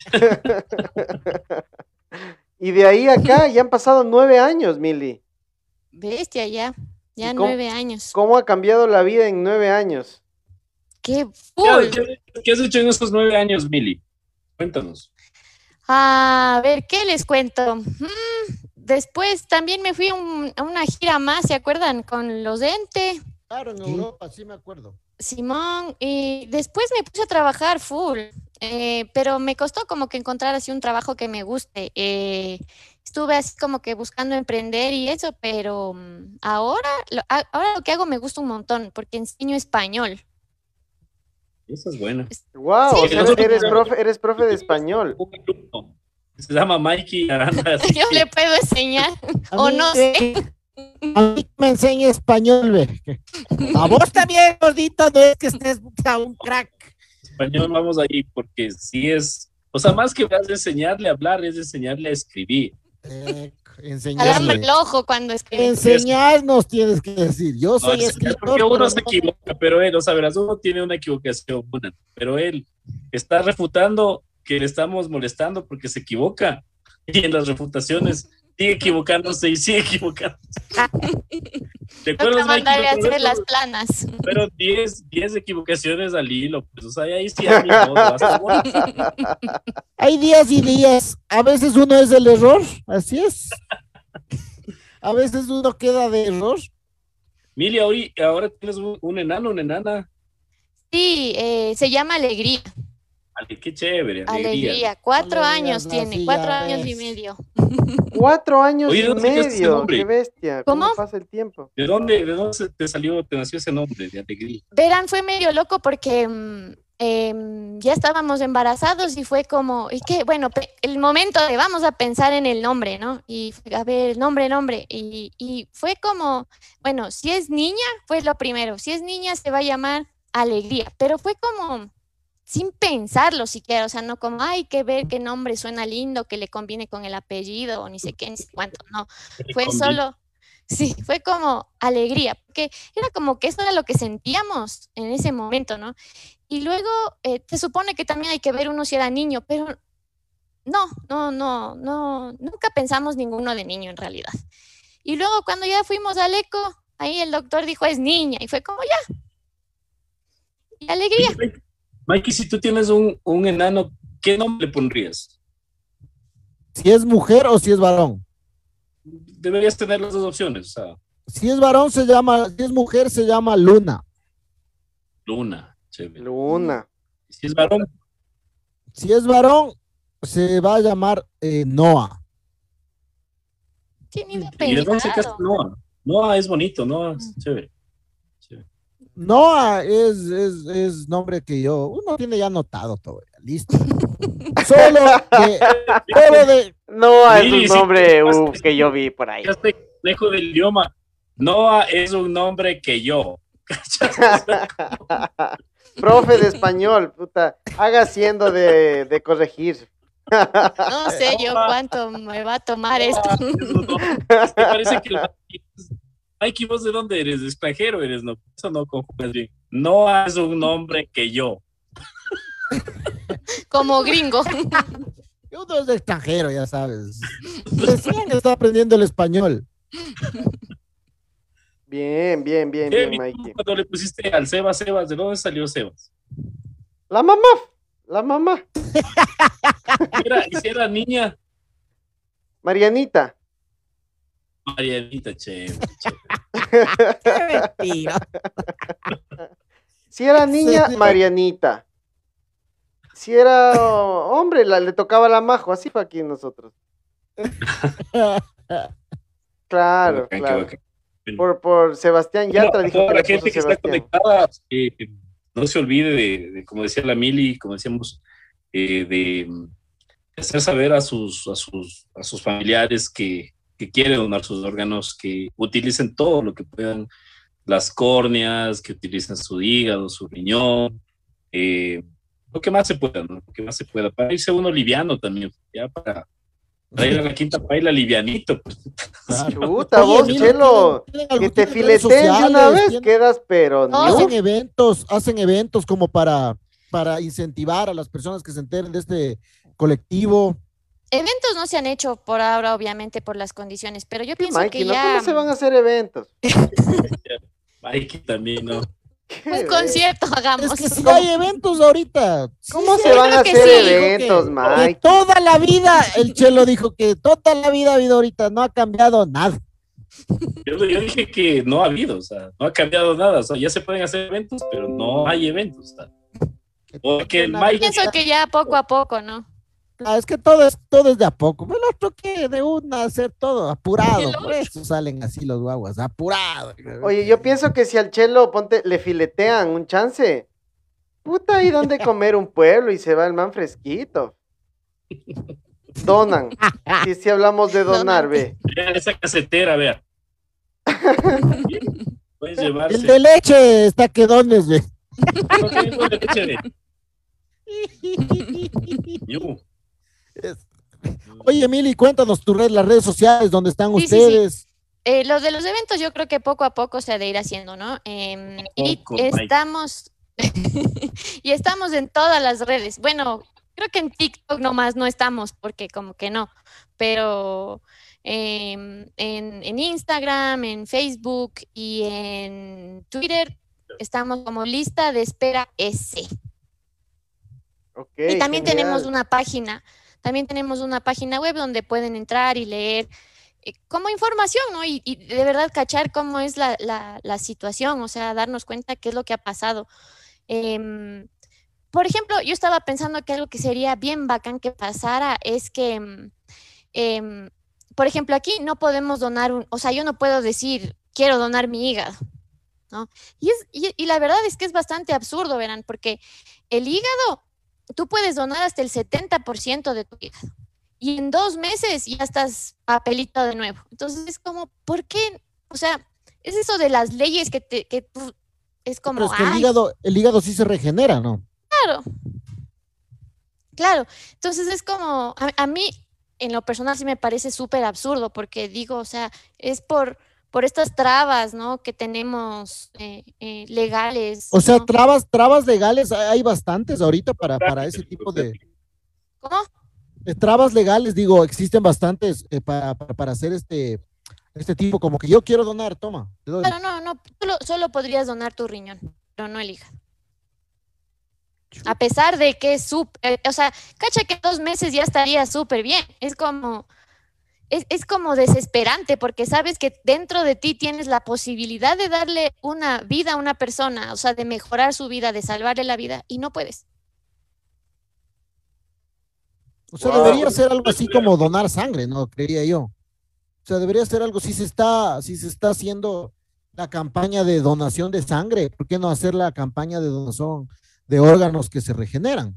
y de ahí acá ya han pasado nueve años, Mili. Bestia, ya. Ya nueve años. ¿Cómo ha cambiado la vida en nueve años? ¡Qué full! ¿Qué, qué has hecho en estos nueve años, Mili? Cuéntanos. A ver, ¿qué les cuento? Mm, después también me fui a un, a una gira más, ¿se acuerdan? Con los Ente. Claro, en Europa, sí me acuerdo. Simón, y después me puse a trabajar full, eh, pero me costó como que encontrar así un trabajo que me guste. Eh, estuve así como que buscando emprender y eso, pero um, ahora lo, ahora lo que hago me gusta un montón porque enseño español. Eso es bueno. Wow, sí, o sea, eres, profe, eres profe de español. Se llama Mikey Aranda. Yo le puedo enseñar, o no sé. A mí me enseña español, ve. A vos también, gordito, no es que estés a un crack. Español vamos ahí, porque sí es, o sea, más que vas a enseñarle a hablar, es enseñarle a escribir. Eh, enseñarnos. el ojo cuando escribe. Enseñarnos tienes que decir. Yo No, soy es escritor. porque uno pero se no- equivoca, pero él, o sea, verás, uno tiene una equivocación, una, pero él está refutando que le estamos molestando porque se equivoca y en las refutaciones sigue equivocándose y sigue equivocándose. ¿Te acuerdas, a otra hacer las planas. Pero 10 10 equivocaciones al hilo, pues, o sea, ahí sí modo, hasta bueno. Hay días y días. A veces uno es el error. Así es. A veces uno queda de error. Mili, ahora, ahora tienes un, un enano, una enana. Sí, eh, se llama Alegría. Ale, qué chévere, alegría. Alegría. Cuatro Alegría, años no, tiene, sí, cuatro años y medio. Cuatro años Oye, y ¿dónde sacaste ese medio. Qué bestia. ¿Cómo? ¿Cómo? pasa el tiempo? ¿De dónde, ¿De dónde se te salió, te nació ese nombre de alegría? Verán, fue medio loco porque mm, em, ya estábamos embarazados y fue como, y que bueno, el momento de vamos a pensar en el nombre, ¿no? Y fue, a ver, nombre, nombre. Y, y fue como, bueno, si es niña, pues lo primero, si es niña se va a llamar Alegría, pero fue como sin pensarlo siquiera, o sea, no como, ay, que ver qué nombre suena lindo, que le conviene con el apellido o ni sé qué, ni sé cuánto, no. Fue solo, sí, fue como alegría, porque era como que eso era lo que sentíamos en ese momento, ¿no? Y luego eh, se supone que también hay que ver uno si era niño, pero no, no, no, no, nunca pensamos ninguno de niño en realidad. Y luego cuando ya fuimos al eco, ahí el doctor dijo es niña y fue como ya. Y alegría. Mikey, si tú tienes un, un enano, ¿qué nombre le pondrías? Si es mujer o si es varón. Deberías tener las dos opciones, o sea, Si es varón se llama, si es mujer se llama Luna. Luna, chévere. Luna. Y Si es varón, Si es varón se va a llamar eh, Noah. He ¿y de dónde pensado. Noah? Noah es bonito, Noah es Mm. chévere. Noah es, es, es nombre que yo, uno tiene ya anotado todo, ya, listo. Solo de, solo de, No, es un nombre uh, que yo vi por ahí. Ya estoy lejos del idioma. Noah es un nombre que yo. Profe de español, puta. Haga siendo de, de corregir. No sé yo cuánto me va a tomar esto. Noah. Me parece que Mikey, ¿vos de dónde eres? ¿De extranjero eres? No, eso no confundas bien. Noah es un nombre que yo. Como gringo. uno es de extranjero, ya sabes. Recién está aprendiendo el español. Bien, bien, bien, Eh, bien, ¿y tú Mikey. Cuando le pusiste al Sebas, Sebas, ¿de dónde salió Sebas? La mamá, la mamá. Y era- y si era niña, Marianita. Marianita, chévere. Qué mentira. Si era niña. Marianita. Si era hombre, la, le tocaba la majo. Así fue aquí nosotros. Claro, claro. Por, por Sebastián Yatra Bueno, dijo que la gente que está Sebastián. conectada, eh, no se olvide de, de, como decía la Mili, como decíamos, eh, de mm, hacer saber a sus, a sus, a sus familiares que, que quieren donar sus órganos, que utilicen todo lo que puedan, las córneas, que utilicen su hígado, su riñón, eh, lo que más se pueda, ¿no? Lo que más se pueda, para irse uno liviano también, ya para, para ir a la quinta paila livianito, pues. Chuta, vos, Chelo. Que te fileteen de una vez, tienen- quedas, pero No, hacen eventos, hacen eventos como para, para incentivar a las personas que se enteren de este colectivo. Eventos no se han hecho por ahora, obviamente, por las condiciones, pero yo ¿Qué, pienso Mikey, que ¿no? ya ¿Cómo se van a hacer eventos? Mikey también, ¿no? ¿Qué un concierto hagamos. Es que si hay eventos ahorita. ¿Cómo Sí, se van a que hacer sí. eventos, que Mike? toda la vida, el Chelo dijo que toda la vida ha habido ahorita, no ha cambiado nada. Yo, yo dije que no ha habido, o sea, no ha cambiado nada, o sea, ya se pueden hacer eventos, pero no hay eventos. o sea. Porque el Mike- Pienso que ya poco a poco, ¿no? Ah, es que todo es, todo es de a poco. El otro que de una hacer todo, apurado. Por eso salen así los guaguas, apurado. Oye, yo pienso que si al chelo ponte, le filetean un chance, puta, ¿y dónde comer un pueblo? Y se va el man fresquito. Donan. Si, si hablamos de donar, ve. Vean esa casetera, vea. Puedes llevarse. El de leche está que dones, ve. No leche. Es- Oye, Emily, cuéntanos tus redes, las redes sociales, donde están Sí, sí, sí. ustedes. Eh, lo de los eventos yo creo que poco a poco se ha de ir haciendo, ¿no? Em, y estamos, y estamos en todas las redes. Bueno, creo que en TikTok nomás no estamos, porque como que no, pero em, en, en Instagram, en Facebook y en Twitter estamos como lista de espera S. Y también tenemos una página, también tenemos una página web donde pueden entrar y leer eh, como información, ¿no? Y, de verdad cachar cómo es la, la- la situación, o sea, darnos cuenta qué es lo que ha pasado. Em, por ejemplo, yo estaba pensando que algo que sería bien bacán que pasara es que, em, em, por ejemplo, aquí no podemos donar un, o sea, yo no puedo decir, quiero donar mi hígado, ¿no? Y, es, y, y la verdad es que es bastante absurdo, verán, porque el hígado tú puedes donar hasta el 70% de tu hígado. Y en dos meses ya estás papelito de nuevo. Entonces es como, ¿por qué? O sea, es eso de las leyes que, te, que tú- es como, Pero es que el "Ay, hígado, el hígado sí se regenera, ¿no? claro. Claro. Entonces es como, a, a mí en lo personal sí me parece súper absurdo porque digo, o sea, es por, por estas trabas, ¿no? Que tenemos eh, eh, legales. O sea, ¿no? trabas, trabas legales hay bastantes ahorita para, para ese tipo de, ¿Cómo? de trabas legales, digo, existen bastantes eh, para, para, para hacer este, este tipo, como que yo quiero donar, toma, te doy. Claro, no, no, solo, solo podrías donar tu riñón, pero no el hígado. A pesar de que es súper, o sea, cacha que dos meses ya estaría súper bien. Es como, es, es como desesperante porque sabes que dentro de ti tienes la posibilidad de darle una vida a una persona, o sea, de mejorar su vida, de salvarle la vida, y no puedes. O sea, Wow. debería ser algo así como donar sangre, ¿no? Creía yo. O sea, debería ser algo, si se está, si se está haciendo la campaña de donación de sangre, ¿por qué no hacer la campaña de donación de órganos que se regeneran?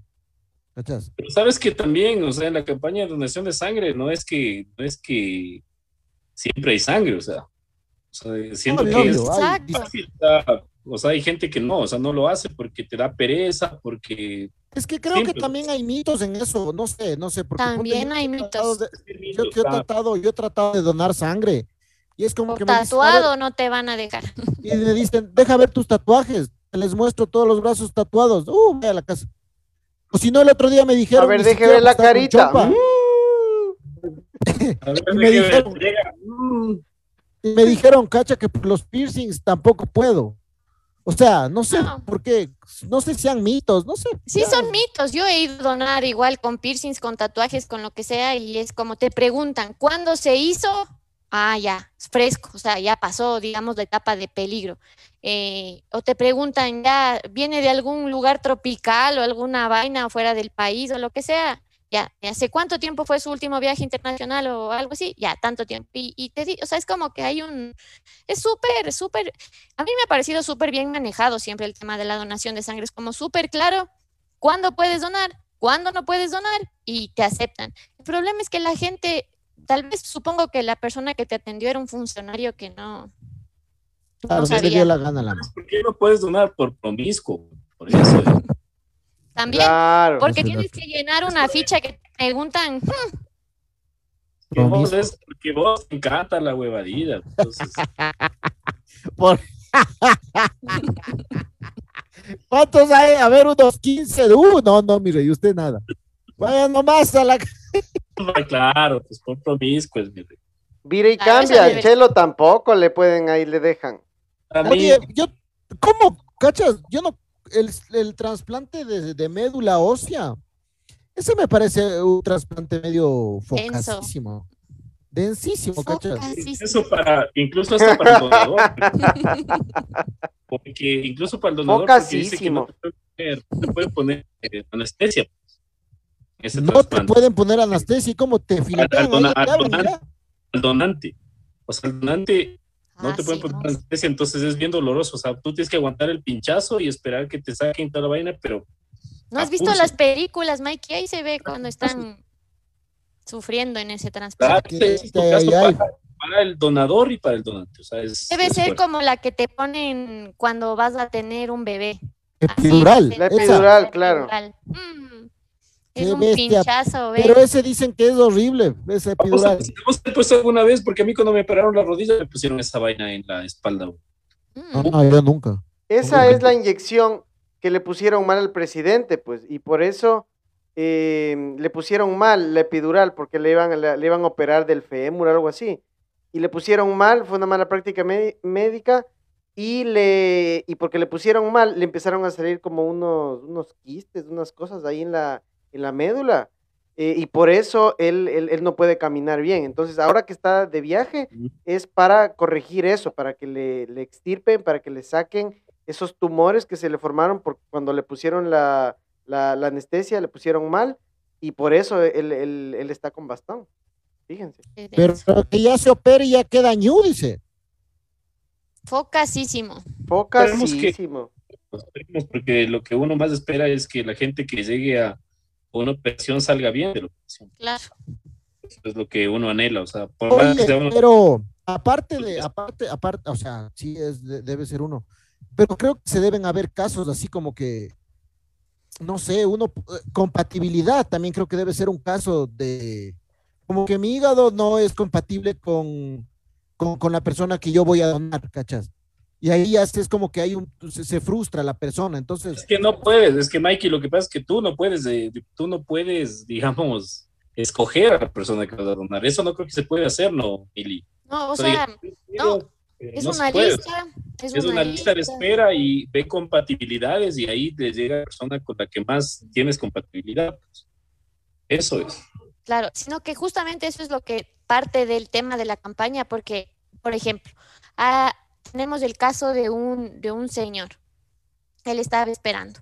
¿Cachas? Pero sabes que también, o sea, en la campaña de donación de sangre no es que, no es que siempre hay sangre, o sea, o sea siento Obvio, que es difícil, o sea, o sea, hay gente que no, o sea, no lo hace porque te da pereza, porque Es que creo Siempre. que también hay mitos en eso, no sé, no sé. Porque También hay mitos. de- yo, yo he tratado, yo he tratado de donar sangre y es como que me dicen, tatuado no te van a dejar. y me dicen, deja ver tus tatuajes, les muestro todos los brazos tatuados, uh, ve a la casa. O si no, el otro día me dijeron. A ver, deje ver la carita. A ver, Me dijeron- me dijeron, cacha, que por los piercings tampoco puedo. O sea, no sé No. por qué, no sé si sean mitos, no sé. Sí, ya. son mitos. Yo he ido a donar igual con piercings, con tatuajes, con lo que sea, y es como te preguntan, ¿cuándo se hizo? Ah, ya, es fresco, o sea, ya pasó, digamos, la etapa de peligro. Eh, o te preguntan, ya, ¿viene de algún lugar tropical o alguna vaina fuera del país o lo que sea? Ya, ¿hace cuánto tiempo fue su último viaje internacional o algo así? Ya, tanto tiempo. Y, y te di- o sea, es como que hay un, es súper, súper, a mí me ha parecido súper bien manejado siempre el tema de la donación de sangre, es como súper claro cuándo puedes donar, cuándo no puedes donar y te aceptan. El problema es que la gente, tal vez supongo que la persona que te atendió era un funcionario que no, Claro, no no le dio la gana la mano. ¿por qué no puedes donar por promiscuo? Por eso. eh. también, Claro. porque es tienes que llenar una ficha que te preguntan, "Hmm, Que vos es porque vos te encanta la huevadilla. Entonces, Por- ¿Cuántos hay? A ver, unos 15. Uh, no, no, mire, y usted nada. Vaya nomás a la. claro, pues por promiscuo. es, mire. Vira y cambia. Al Chelo tampoco le pueden ahí, le dejan. Mí, Oye, yo, ¿cómo? ¿Cachas? Yo no. El, el trasplante de, de médula ósea. Ese me parece un trasplante medio focasísimo. Densísimo, ¿cachas? focasísimo". eso para, incluso hasta para el donador. Porque incluso para el donador, porque dice que no te pueden poner, no te pueden poner eh, anestesia. pues, Ese No te pueden poner anestesia y como te filetean al ya. Al donante. O sea, el donante no Ah, te pueden sí, poner no. anestesia, entonces es bien doloroso. O sea, tú tienes que aguantar el pinchazo y esperar que te saquen toda la vaina, pero ¿No has visto pulso. las películas, Mikey? Ahí se ve cuando están sufriendo en ese claro, hay. para, el donador y para el donante. O sea, es, Debe es ser fuerte. como la que te ponen cuando vas a tener un bebé. Epidural. La epidural, claro. epidural. Mm. Es Qué un bestia. pinchazo, ve. Pero ese dicen que es horrible, ese Vamos a, epidural. hemos puesto alguna vez, porque a mí cuando me operaron la rodilla me pusieron esa vaina en la espalda. Mm. No, yo nunca. Esa es la inyección que le pusieron mal al presidente, pues, y por eso eh, le pusieron mal la epidural, porque le iban, a- le, le iban a operar del fémur o algo así. Y le pusieron mal, fue una mala práctica mé- médica, y le y porque le pusieron mal, le empezaron a salir como unos, unos quistes, unas cosas ahí en la, en la médula. eh, y por eso él, él, él no puede caminar bien. Entonces, ahora que está de viaje, es para corregir eso, para que le, le extirpen, para que le saquen esos tumores que se le formaron por cuando le pusieron la, la- la anestesia, le pusieron mal, y por eso él, él- él está con bastón. Fíjense. Pero que ya se opere y ya queda ñu, dice. Focasísimo. Focasísimo. Porque lo que uno más espera es que la gente que llegue a una operación salga bien de la operación. Claro. Eso es lo que uno anhela. O sea, por más que Oye, sea uno- pero aparte de, aparte, aparte, o sea, sí es, de- debe ser uno, pero creo que se deben haber casos así como que, no sé, uno, eh, compatibilidad también creo que debe ser un caso de, como que mi hígado no es compatible con, con, con la persona que yo voy a donar, ¿cachas? Y ahí ya es como que hay un, se, se frustra la persona, entonces, Es que no puedes, es que Mikey, lo que pasa es que tú no puedes, eh, tú no puedes, digamos, escoger a la persona que vas a donar. Eso no creo que se puede hacer, ¿no, Ili? No, o O sea, no, es no una lista. Es, Es una lista de espera y ve compatibilidades y ahí te llega la persona con la que más tienes compatibilidad. pues. Eso es. Claro, sino que justamente eso es lo que parte del tema de la campaña, porque, por ejemplo, ah, tenemos el caso de un, de un señor. Él estaba esperando.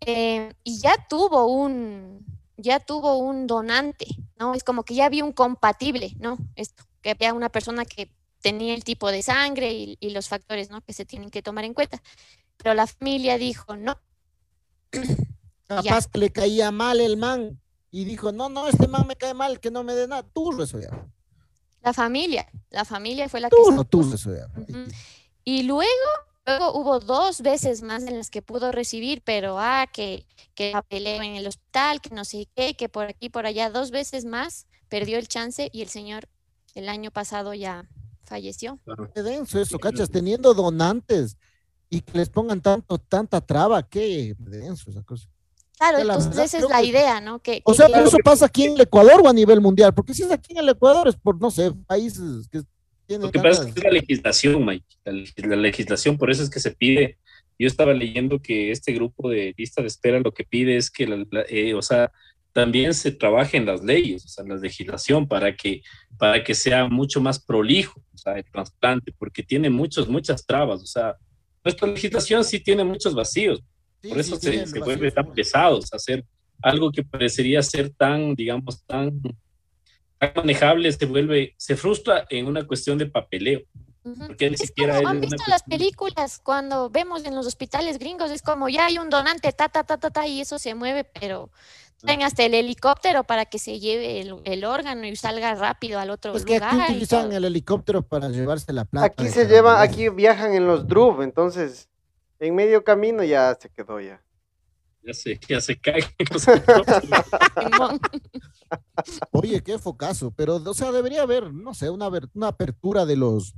eh, y ya tuvo un, ya tuvo un donante, ¿no? Es como que ya había un compatible, ¿no? Esto, que había una persona que tenía el tipo de sangre y, y los factores, ¿no? Que se tienen que tomar en cuenta. Pero la familia dijo, no, capaz que le caía mal el man y dijo, no, no, este man me cae mal, que no me dé nada, tú eso ya, la familia, la familia fue la que. Y luego, luego hubo dos veces más en las que pudo recibir, pero ah, que, que papeleo en el hospital, que no sé qué, que por aquí, por allá, dos veces más perdió el chance y el señor el año pasado ya falleció. Qué denso eso, cachas, teniendo donantes y que les pongan tanto, tanta traba, qué denso esa cosa. Claro, entonces verdad esa es la que- idea, ¿no? Que, O que sea, pero eso pasa aquí en el Ecuador o a nivel mundial, porque si es aquí en el Ecuador es por, no sé, países que tienen Lo que pasa es que es la legislación, Mike. La, la legislación, por eso es que se pide. Yo estaba leyendo que este grupo de lista de espera lo que pide es que, la- la- eh, o sea, también se trabaje en las leyes, o sea, en la legislación, para que, para que sea mucho más prolijo, o sea, el trasplante, porque tiene muchos, muchas trabas, o sea, nuestra legislación sí tiene muchos vacíos, Sí, por eso sí, se, se vuelve tan pesado, o sea, hacer algo que parecería ser tan, digamos, tan, tan manejable, se vuelve, se frustra en una cuestión de papeleo. Porque ni Es siquiera como, ¿han visto las cuestión- películas cuando vemos en los hospitales gringos? Es como ya hay un donante, ta, ta, ta, ta, ta, y eso se mueve, pero traen hasta el helicóptero para que se lleve el, el órgano y salga rápido al otro Es que lugar. aquí utilizan el helicóptero para llevarse la plata. Aquí se lleva, aquí viajan en los DRUV, entonces en medio camino ya se quedó ya. Ya se, ya se cae. Oye, qué focazo, pero, o sea, debería haber, no sé, una, una apertura de los,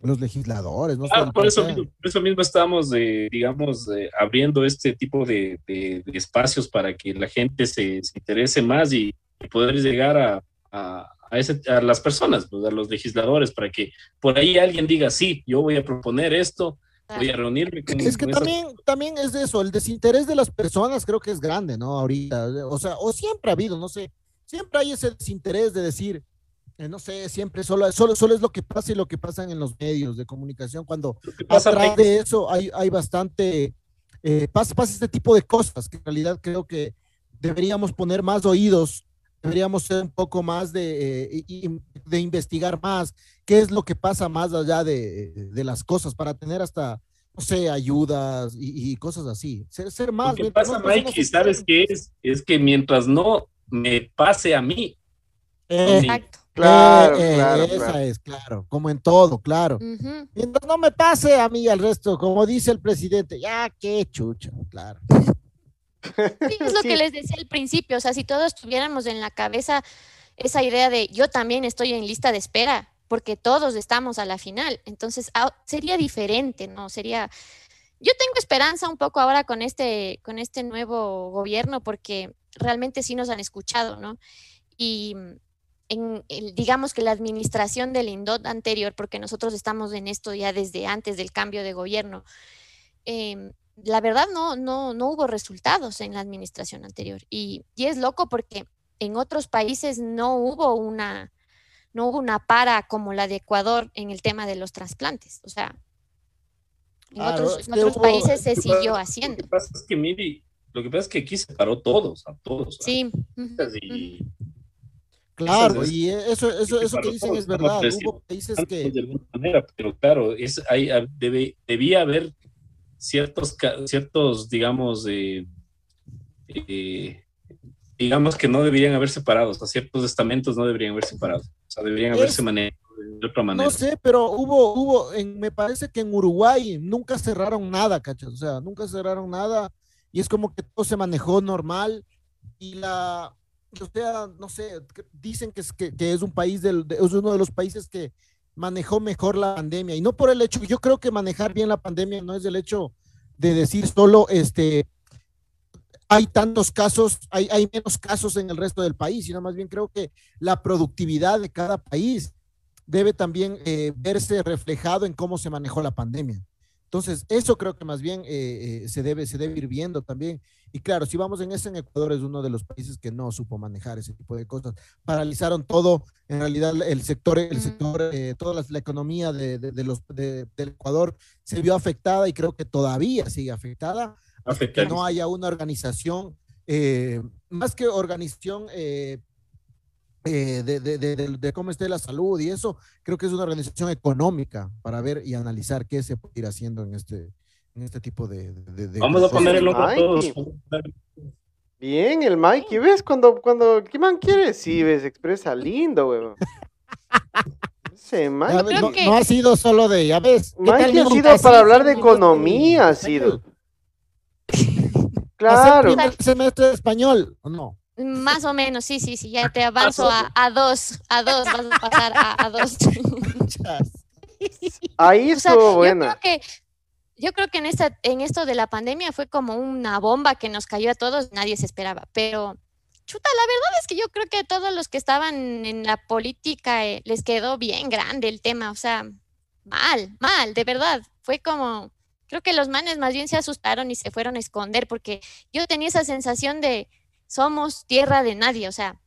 los legisladores, no sé. Ah, por, eso mismo, por eso mismo estamos, eh, digamos, eh, abriendo este tipo de, de- de espacios para que la gente se, se interese más y, y poder llegar a, a, a ese- a las personas, pues, a los legisladores, para que por ahí alguien diga, sí, yo voy a proponer esto, voy a reunirme con... Es que con esas- también, también es eso, el desinterés de las personas creo que es grande, ¿no? Ahorita, o sea, o siempre ha habido, no sé, siempre hay ese desinterés de decir, eh, no sé, siempre solo, solo, solo es lo que pasa y lo que pasa en los medios de comunicación, cuando pasa, atrás de eso hay, hay bastante, eh, pasa, pasa este tipo de cosas que en realidad creo que deberíamos poner más oídos, deberíamos ser un poco más de, eh, de investigar más qué es lo que pasa más allá de, de las cosas para tener hasta, no sé, ayudas y, y cosas así. Ser, ser más. Lo que pasa, Mikey, se ¿sabes qué es? Es que mientras no me pase a mí, Eh, Exacto. Claro, eh, eh, claro, esa claro. es, claro, como en todo, claro. Mientras no me pase a mí y al resto, como dice el presidente, ya qué chucha, claro. Sí, es lo Sí. que les decía al principio, o sea, si todos tuviéramos en la cabeza esa idea de yo también estoy en lista de espera, porque todos estamos a la final, entonces ah, sería diferente, ¿no? Sería, yo tengo esperanza un poco ahora con este, con este nuevo gobierno, porque realmente sí nos han escuchado, ¿no? Y mm, en, el- digamos que la administración del INDOT anterior, porque nosotros estamos en esto ya desde antes del cambio de gobierno, em, la verdad no, no, no hubo resultados en la administración anterior. Y, y es loco porque en otros países no hubo una, no hubo una para como la de Ecuador en el tema de los trasplantes. O sea, en Claro, otros, es en que otros hubo- países se siguió pasa- haciendo. Lo que pasa es que, Miri, lo que pasa es que aquí se paró todos, a todos. a Sí. Y Claro, es- y eso, eso, que eso que dicen todos es verdad. Hubo países que de alguna manera, pero claro, es, hay, ah, debe, debía haber ciertos, ciertos digamos, eh, eh, digamos que no deberían haber separado, o sea, ciertos estamentos no deberían haber separado, o sea, deberían Es- haberse manejado de otra manera. No sé, pero hubo, hubo, en, me parece que en Uruguay nunca cerraron nada, ¿cachas? O sea, nunca cerraron nada y es como que todo se manejó normal y la, o sea, no sé, dicen que es, que, que es un país, del, de- es uno de los países que manejó mejor la pandemia y no por el hecho, yo creo que manejar bien la pandemia no es el hecho de decir solo, este, hay tantos casos, hay, hay menos casos en el resto del país, sino más bien creo que la productividad de cada país debe también eh, verse reflejado en cómo se manejó la pandemia. Entonces, eso creo que más bien eh, eh, se, debe, se debe ir viendo también. Y claro, si vamos en ese, en Ecuador es uno de los países que no supo manejar ese tipo de cosas. Paralizaron todo, en realidad el sector, el Mm. sector, eh, toda la, la economía de, de- de los, de- del Ecuador se vio afectada y creo que todavía sigue afectada que Afectadísimo. no haya una organización, eh, más que organización eh, eh, de, de- de- de- de cómo esté la salud y eso, creo que es una organización económica para ver y analizar qué se puede ir haciendo en este, en este tipo de... de- de- Vamos a poner el a todos. Bien, el Mikey, ¿ves? Cuando, cuando, ¿qué man quiere? Sí, ves, expresa lindo, weón. Ese Mikey. no, que- no ha sido solo de, ya ves. ¿qué tal, Mikey ha sido Así, para hablar de economía, ha sido. ¿Hacer Claro. primer semestre de español o no? Más o menos, sí, sí, sí, ya te avanzo a, a dos, a dos, vas a pasar a, a dos. Ahí O sea, estuvo yo buena. creo que, yo creo que en, esta, en esto de la pandemia fue como una bomba que nos cayó a todos, nadie se esperaba. Pero, chuta, la verdad es que yo creo que a todos los que estaban en la política eh, les quedó bien grande el tema. O sea, mal, mal, de verdad. Fue como, creo que los manes más bien se asustaron y se fueron a esconder porque yo tenía esa sensación de somos tierra de nadie. O sea,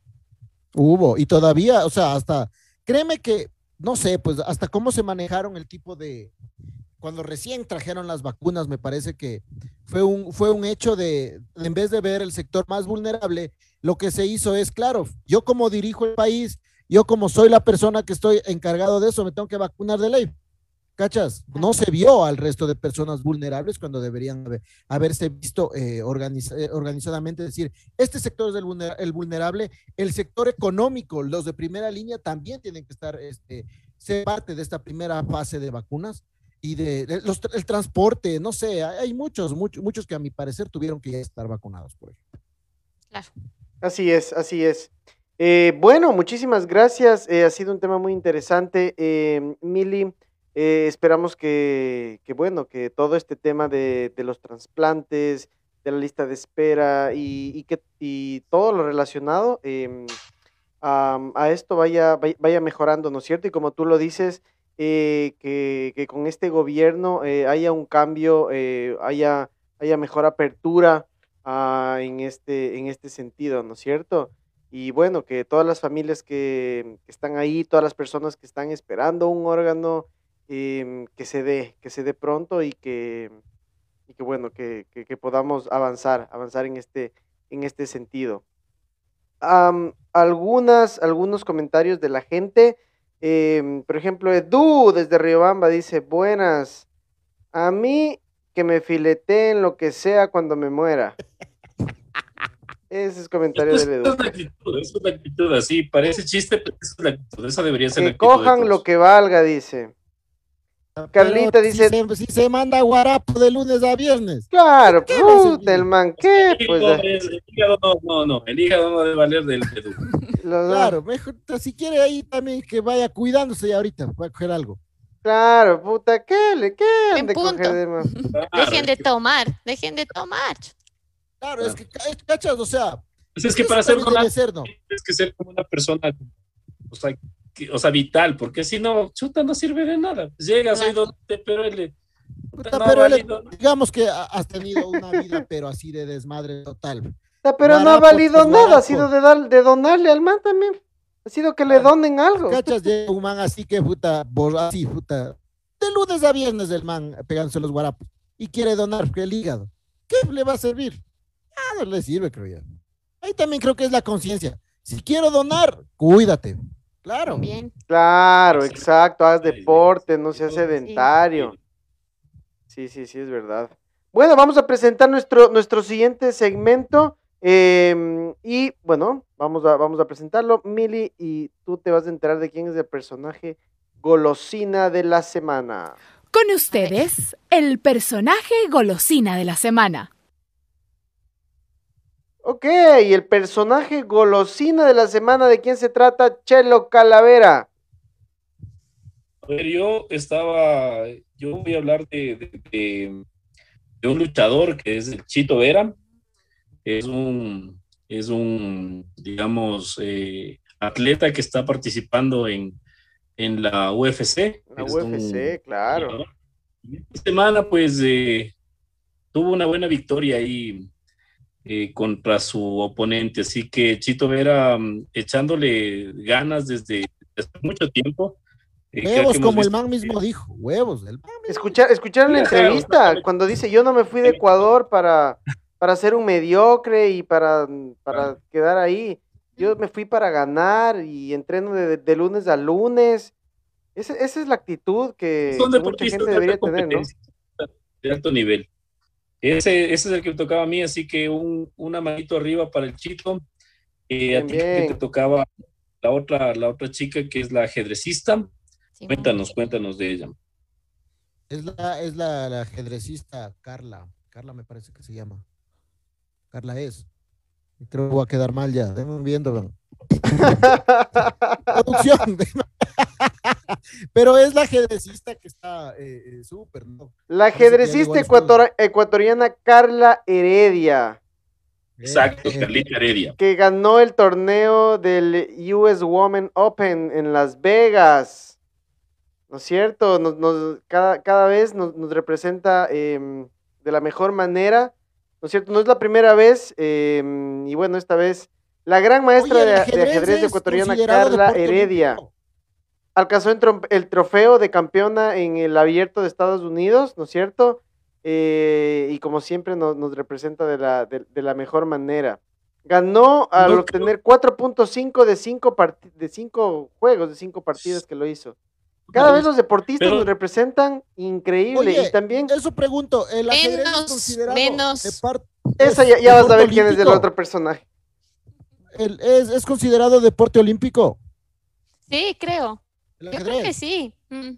Hubo, y todavía, o sea, hasta, créeme que, no sé, pues hasta cómo se manejaron el tipo de, cuando recién trajeron las vacunas, me parece que fue un, fue un hecho de, en vez de ver el sector más vulnerable, lo que se hizo es, claro, yo como dirijo el país, yo como soy la persona que estoy encargado de eso, me tengo que vacunar de ley. ¿Cachas? No se vio al resto de personas vulnerables cuando deberían haber- haberse visto eh, organiza- eh, organizadamente, decir, este sector es el, vulner- el vulnerable, el sector económico, los de primera línea también tienen que estar, este, ser parte de esta primera fase de vacunas y de, de los, el transporte, no sé, hay, hay muchos, muchos, muchos que a mi parecer tuvieron que ya estar vacunados por ejemplo. claro. Así es, así es. Eh, bueno, muchísimas gracias. eh, ha sido un tema muy interesante. Eh, Mili, eh, esperamos que, bueno, que todo este tema de, los trasplantes, de la lista de espera y, que y todo lo relacionado em, a, esto vaya, vaya, mejorando, ¿no es cierto? Y como tú lo dices, eh, que, con este gobierno eh, haya un cambio, eh, haya, haya mejor apertura ah, en, este, en este sentido, ¿no es cierto? Y bueno, que todas las familias que están ahí, todas las personas que están esperando un órgano, em, que se dé, que se dé pronto y que, y que bueno, que, que- que podamos avanzar, avanzar en este, en este sentido. Am, algunas, algunos comentarios de la gente. em, por ejemplo, Edu desde Riobamba dice, buenas, a mí que me fileteen lo que sea cuando me muera. Ese es comentario Esa del es Edu. la actitud, es la actitud, así, parece chiste, pero es la actitud, esa debería ser la Que actitud de cojan lo que valga, dice. Carlita Pero dice- Si se, si se manda guarapo de lunes a viernes. Claro, ¿Qué va a puta, el man, ¿qué? Pues, No, eh, el hígado no, no, no, el hígado no debe valer del Perú. Claro, mejor, si quiere ahí también que vaya cuidándose y ahorita, va a coger algo. Claro, puta, ¿qué le qué En han de punto. coger de más? Claro, Dejen de es que- tomar, dejen de tomar. Claro, es que, ca- cachas, o sea, pues es que para ser con debe ser, ¿no? tienes que ser como una persona, o sea, o sea, vital, porque si no, chuta, no sirve de nada. Llegas, soy donde, pero él, Puta, no, pero él- digamos que ha- has tenido una vida, pero así de desmadre total. Pero no ha valido nada, ha sido de, dar, de donarle al man también. Ha sido que le donen algo. ¿Cachas? Llega un man así que puta, así, puta. De lunes a viernes el man pegándose los guarapos. Y quiere donar el hígado. ¿Qué le va a servir? No le sirve, creo yo. Ahí también creo que es la conciencia. Si quiero donar, cuídate. Claro. Bien. Claro, exacto, haz deporte, no seas sedentario. Sí, sí, sí, es verdad. Bueno, vamos a presentar nuestro, nuestro siguiente segmento. em, y bueno, vamos a, vamos a presentarlo. Mili, y tú te vas a enterar de quién es el personaje golosina de la semana. Con ustedes, el personaje golosina de la semana. Ok, el personaje golosina de la semana, ¿de quién se trata? Chelo Calavera. A ver, yo estaba, yo voy a hablar de, de- de- de un luchador que es el Chito Vera. Es un, es un, digamos, eh, atleta que está participando en, en la UFC. La Es un UFC, claro. Y Esta semana, pues, eh, tuvo una buena victoria ahí eh, contra su oponente. Así que Chito Vera mm, echándole ganas desde, desde mucho tiempo. Eh, Huevos, como el man mismo dijo. Huevos. El man mismo Escuchar, escucharon la entrevista claro. cuando dice yo no me fui de Ecuador para, para ser un mediocre y para, para Claro. quedar ahí. Yo me fui para ganar y entreno de, de lunes a lunes. Esa, esa es la actitud que, mucha deportistas gente de debería alta tener, ¿no? competencia, de alto nivel. Ese, ese es el que me tocaba a mí, así que un, una manito arriba para el chico. Eh, a ti que te tocaba la otra, la otra chica que es la ajedrecista. Cuéntanos, cuéntanos de ella. Es la, es la, la ajedrecista Carla. Carla me parece que se llama. Carla es. Creo que voy a quedar mal ya. Denme viendo. Producción. Pero es la ajedrecista que está eh, eh, súper, ¿no? La ajedrecista ecuatoriana Carla Heredia, Exacto, Eh, eh, Carlita Heredia. que ganó el torneo del US Women Open en Las Vegas. ¿No es cierto? Nos, nos- cada, cada vez nos, nos representa em, de la mejor manera. ¿No es cierto? No es la primera vez. em, y bueno, esta vez la gran maestra oye, de, ajedrez ecuatoriana Carla Heredia olímpico. Alcanzó el, trofeo de campeona en el abierto de Estados Unidos, ¿no es cierto? Eh, y como siempre nos, nos representa de la, de, de la mejor manera. Ganó al No, obtener 4.5 de 5 de cinco juegos, de 5 partidas que lo hizo. Cada vez los deportistas Pero- nos representan increíble. Oye, y también, Eso pregunto, el ajedrez es Menos, considerado menos. esa es ya, ya vas a ver quién es el otro personaje. El- es, es considerado deporte olímpico. Sí, creo. El Yo creo que ajedrez. sí. Mm.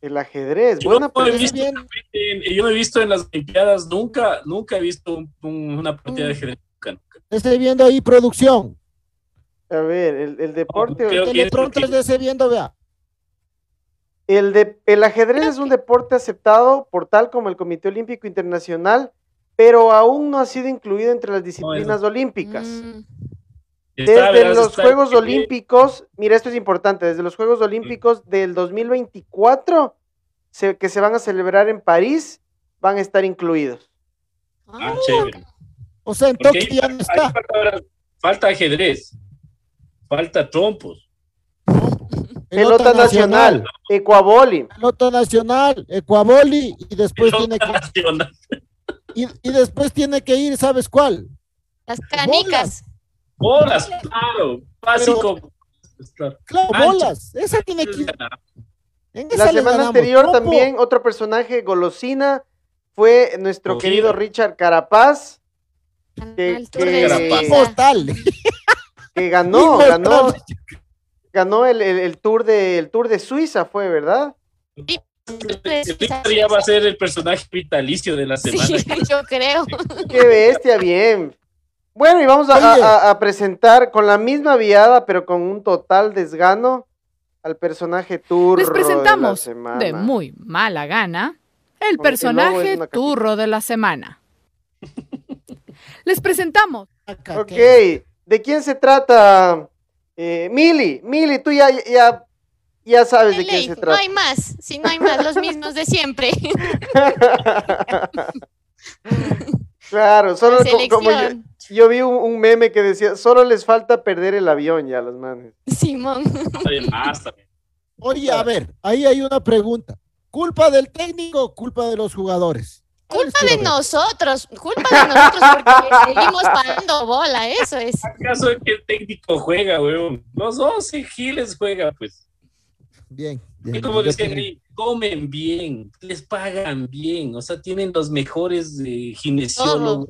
El ajedrez. Yo Buena no he visto, bien. en- yo no he visto en las Olimpiadas, nunca, nunca he visto un- un- una partida Mm. de ajedrez. Nunca, nunca. Estoy viendo ahí producción. A ver, el, el deporte. creo- que es Teleprompter porque- de ese viendo, vea. El, de, el ajedrez es un deporte aceptado por tal como el Comité Olímpico Internacional, pero aún no ha sido incluido entre las disciplinas olímpicas. Mm. Desde los está- Juegos Olímpicos, mira, esto es importante, desde los Juegos Olímpicos del 2024, se- que se van a celebrar en París, van a estar incluidos. Ah, chévere. O sea, en Tokio ya no está. falta, ajedrez, falta trompos. Pelota nacional, ecuaboli. Pelota nacional, Ecuaboli, y después Pelota tiene que, nacional. y, y después tiene que ir, ¿sabes cuál? Las canicas. Bolas, claro, básico. Claro. Bolas. Esa tiene que ir. En esa La semana anterior también otro personaje golosina fue nuestro querido. Richard Carapaz, que- que- Carapaz. Que ganó, ganó, ganó el, el- el tour de, el tour de Suiza, fue, ¿verdad? Víctor ya va a ser el personaje vitalicio de la semana. Sí, yo creo. Qué bestia, bien. Bueno, y vamos a, Oye. a- a presentar con la misma viada, pero con un total desgano, al personaje turro Les presentamos de, la semana. de muy mala gana el Como personaje turro de la semana. Les presentamos Ok. ¿de quién se trata? Eh, Mili, Mili, tú ya, ya, ya sabes de De quién se no trata. hay más, si no hay más, los mismos de siempre. claro, solo La co- como yo. Yo vi un, un meme que decía, solo les falta perder el avión ya, los manes. Simón. Oye, a ver, ahí hay una pregunta. ¿Culpa del técnico o culpa de los jugadores? ¿Cuál Culpa de nosotros, culpa de nosotros porque seguimos parando bola, eso es. ¿Acaso es que el técnico juega, weón? Los 11 giles juega, pues. Bien, Y bien. como decían ahí, comen bien, les pagan bien, o sea, tienen los mejores eh, kinesiólogos.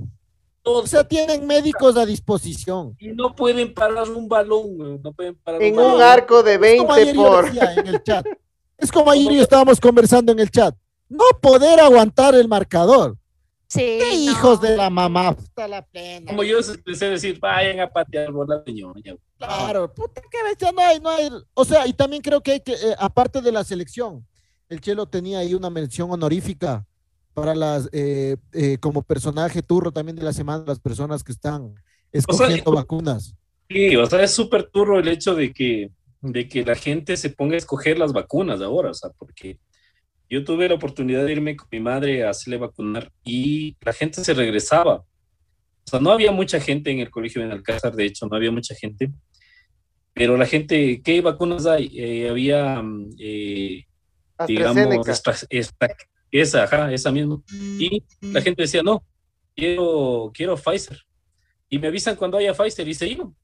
O sea, tienen médicos a disposición. Y no pueden parar un balón, no pueden parar En balón. un arco de Es como 20 ayer yo por... decía en el chat. Es como ayer yo estábamos conversando en el chat. No poder aguantar el marcador. Sí, ¿Qué no. hijos de la mamá? Puta la plena. Como yo les sé decir, vayan a patear bola de ñoña. Claro, puta que bestia, no hay, no hay. O sea, y también creo que hay que, eh, aparte de la selección, el Chelo tenía ahí una mención honorífica para las, eh, eh, como personaje turro también de la semana, las personas que están escogiendo vacunas. Sí, o sea, es súper turro el hecho de que, de que la gente se ponga a escoger las vacunas ahora, o sea, porque yo tuve la oportunidad de irme con mi madre a hacerle vacunar y la gente se regresaba. O sea, no había mucha gente en el colegio de Alcázar, de hecho, no había mucha gente. Pero la gente, ¿qué vacunas hay? Eh, había, mm, eh, digamos, esta- esa, ajá, esa misma. Y la gente decía, no, quiero, quiero Pfizer. Y me avisan cuando haya Pfizer y se iban.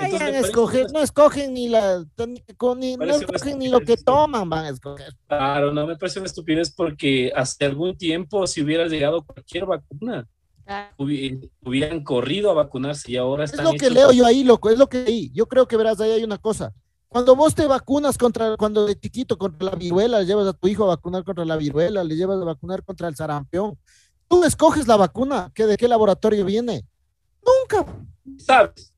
Entonces, Vayan una- no escogen ni la, ni- no escogen ni lo que toman, van a escoger. Claro, no me parece una estupidez porque hace algún tiempo si hubiera llegado cualquier vacuna, Ah, hubi- hubieran corrido a vacunarse y ahora Es están lo que leo yo ahí, loco, es lo que leí. Yo creo que verás, ahí hay una cosa. Cuando vos te vacunas contra, cuando de chiquito contra la viruela, le llevas a tu hijo a vacunar contra la viruela, le llevas a vacunar contra el sarampión. Tú escoges la vacuna, que de qué laboratorio viene. Nunca. ¿Sabes?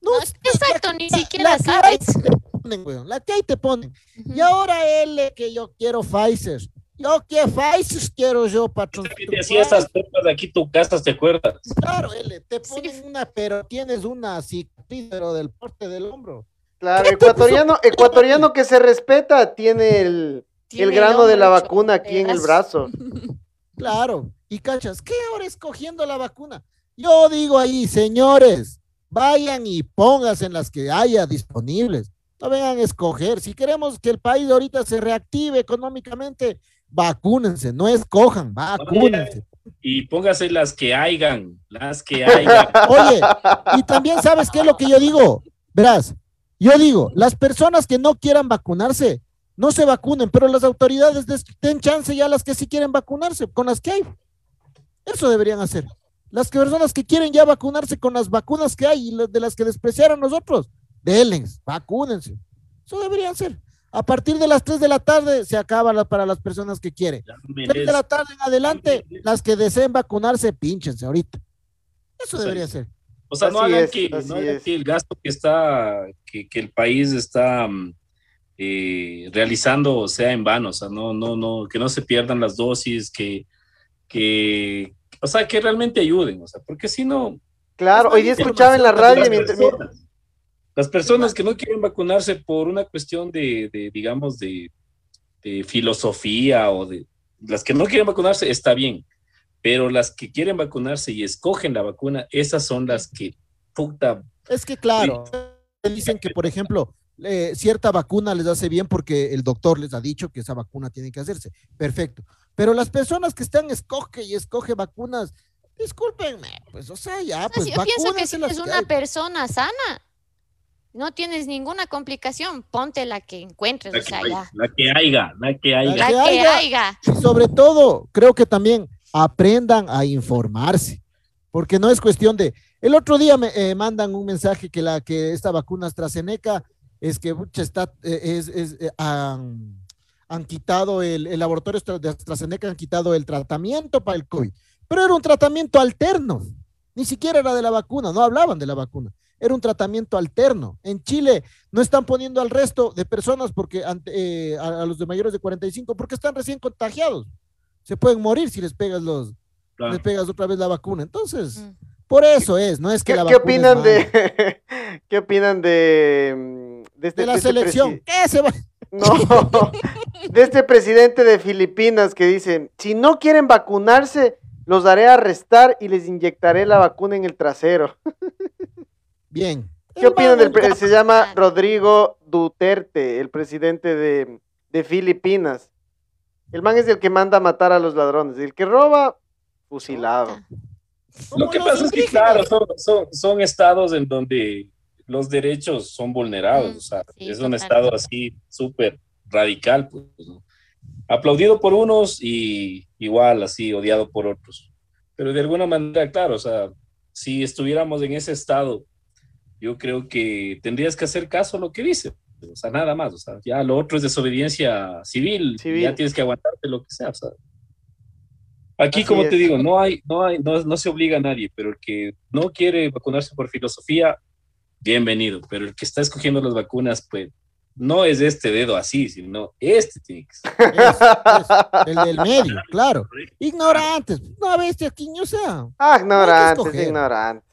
No, No, exacto, ni siquiera la sabes. te ponen, weón, la que ahí te ponen. Y ahora él que yo quiero Pfizer. Yo que Pfizer quiero yo, patrón. Que te hacía esas pepas de aquí tu casa, ¿te acuerdas? Claro, L, te Sí. ponen una, pero tienes una cicatriz, pero del porte del hombro. Claro, ¿Qué te ecuatoriano, ecuatoriano que se respeta tiene el, el grano de la vacuna aquí en el brazo. Claro, y cachas, ¿qué ahora escogiendo la vacuna? Yo digo ahí, señores, vayan y pónganse en las que haya disponibles. No vengan a escoger. Si queremos que el país ahorita se reactive económicamente, vacúnense, no escojan, vacúnense. Y póngase las que hayan, las que hayan. Oye, y también sabes qué es lo que yo digo. Verás, yo digo, las personas que no quieran vacunarse, no se vacunen, pero las autoridades des- den chance ya a las que sí quieren vacunarse, con las que hay. Eso deberían hacer. Las personas que quieren ya vacunarse con las vacunas que hay y las de las que despreciaron nosotros, denles, vacúnense. Eso deberían ser. A partir de las 3 de la tarde se acaba la- para las personas que quieren. Ya 3 mereces. de la tarde en adelante, las que deseen vacunarse, pínchense ahorita. Eso debería ser. O sea, no hagan, es, que, no hagan que el gasto que está, que, que el país está mm, eh, realizando sea en vano, o sea, no, no, no, que no se pierdan las dosis, que, que, o sea, que realmente ayuden, o sea, porque si no, Claro, hoy día escuchaba en la radio las mientras, personas, las personas que no quieren vacunarse por una cuestión de, de, digamos, de, de filosofía o de las que no quieren vacunarse, está bien, pero las que quieren vacunarse y escogen la vacuna, esas son las que, puta, Es que claro, dicen que, por ejemplo, eh, cierta vacuna les hace bien porque el doctor les ha dicho que esa vacuna tiene que hacerse. Perfecto. Pero las personas que están escoge y escoge vacunas, discúlpenme, pues, o sea, ya, O sea, pues, si yo pienso que si eres que una persona sana, no tienes ninguna complicación, ponte la que encuentres, la o que, sea, hay- ya. la que haya, la que haya. La que que haya. haya. Y sobre todo, creo que también aprendan a informarse, porque no es cuestión de. El otro día me eh, mandan un mensaje que la que esta vacuna AstraZeneca es que está eh, es, eh, han, quitado el, el laboratorio de AstraZeneca, han quitado el tratamiento para el COVID, pero era un tratamiento alterno, ni siquiera era de la vacuna, no hablaban de la vacuna, era un tratamiento alterno. En Chile no están poniendo al resto de personas porque eh, a, los de mayores de 45 porque están recién contagiados. Se pueden morir si les pegas los les pegas otra vez la vacuna. Entonces, mm. por eso es, no es que ¿Qué, la vacuna ¿qué opinan de ¿Qué opinan de de, este, de la este selección? ¿Qué se va? No, de este presidente de Filipinas que dice, si no quieren vacunarse, los daré a arrestar y les inyectaré la vacuna en el trasero. Bien. ¿Qué opinan del se llama Rodrigo Duterte, el presidente de, Filipinas? El man es el que manda a matar a los ladrones, el que roba, fusilado. Lo que pasa es que, claro, son, estados en donde los derechos son vulnerados, mm, o sea, es un estado así súper radical, pues, aplaudido por unos y igual así odiado por otros. Pero de alguna manera, claro, o sea, si estuviéramos en ese estado yo creo que tendrías que hacer caso a lo que dice. O sea, nada más. O sea, ya lo otro es desobediencia civil. Ya tienes que aguantarte lo que sea. Aquí, como te digo, no hay, no hay, no, no se obliga a nadie, pero el que no quiere vacunarse por filosofía, bienvenido. Pero el que está escogiendo las vacunas, pues, no es este dedo así, sino este tiene el del medio, claro. Ignorantes. No, bestia, aquí no sea. Ah, ignorantes, ignorantes.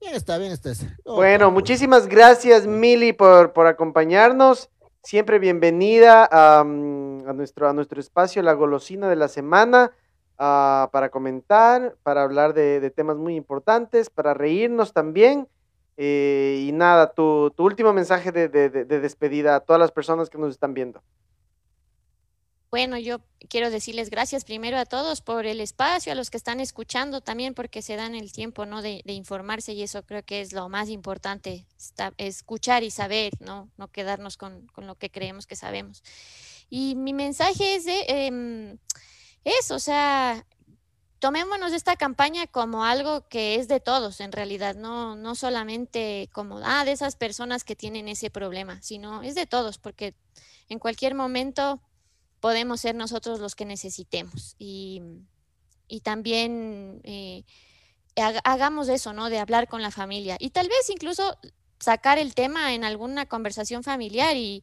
Bien está, bien está. bueno, muchísimas gracias, Mili, por, por acompañarnos. Siempre bienvenida a, nuestro, a nuestro espacio, La Golosina de la Semana, ah, para comentar, para hablar de, temas muy importantes, para reírnos también. Eh, y nada, tu, último mensaje de despedida a todas las personas que nos están viendo. Bueno, yo quiero decirles gracias primero a todos por el espacio, a los que están escuchando también porque se dan el tiempo ¿no? de, informarse y eso creo que es lo más importante, escuchar y saber, no, no quedarnos con, lo que creemos que sabemos. Y mi mensaje es de em, eso, o sea, tomémonos esta campaña como algo que es de todos en realidad, no, no solamente como ah, de esas personas que tienen ese problema, sino es de todos, porque en cualquier momento podemos ser nosotros los que necesitemos. Y, también eh, hagamos eso, ¿no? De hablar con la familia. Y tal vez incluso sacar el tema en alguna conversación familiar y,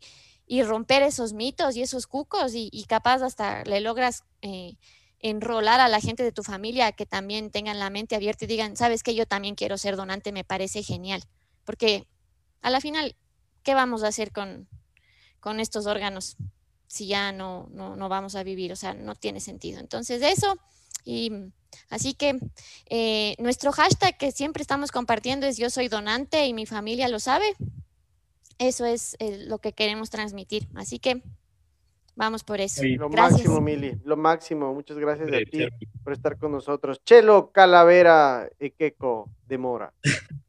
romper esos mitos y esos cucos y, capaz hasta le logras eh, enrolar a la gente de tu familia que también tengan la mente abierta y digan, sabes que yo también quiero ser donante, me parece genial. Porque a la final, ¿qué vamos a hacer con, con estos órganos? Si ya no, no, vamos a vivir, o sea, no tiene sentido. Entonces, eso, y así que eh, nuestro hashtag que siempre estamos compartiendo es yo soy donante y mi familia lo sabe. Eso es eh, lo que queremos transmitir. Así que vamos por eso. Lo máximo, Mili, lo máximo. Muchas gracias a ti por estar con nosotros. Chelo Calavera Equeco de Mora.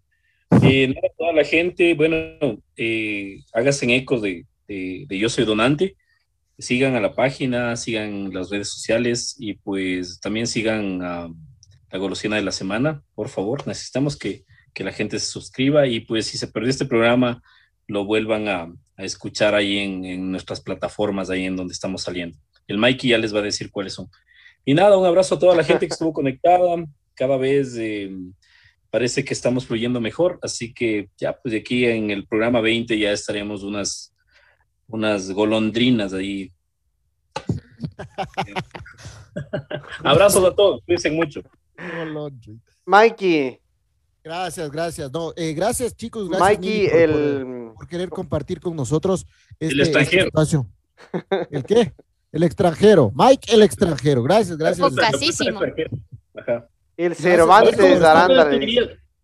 Eh, toda la gente, bueno, eh, hágase eco de, de, de Yo Soy Donante sigan a la página, sigan las redes sociales y pues también sigan a la golosina de la semana, por favor. Necesitamos que, la gente se suscriba y pues si se perdió este programa, lo vuelvan a, escuchar ahí en, nuestras plataformas, ahí en donde estamos saliendo. El Mikey ya les va a decir cuáles son. Y nada, un abrazo a toda la gente que estuvo conectada. Cada vez eh, parece que estamos fluyendo mejor, así que ya pues de aquí en el programa 20 ya estaremos unas unas golondrinas ahí. Abrazos a todos, cuídense mucho. Mikey. Gracias, gracias. No, eh, gracias, chicos. Gracias, Mikey, el... por, querer compartir con nosotros este, el este extranjero. espacio. ¿El qué? El extranjero. Mike, el extranjero. Gracias, gracias. El Cervantes Aranda.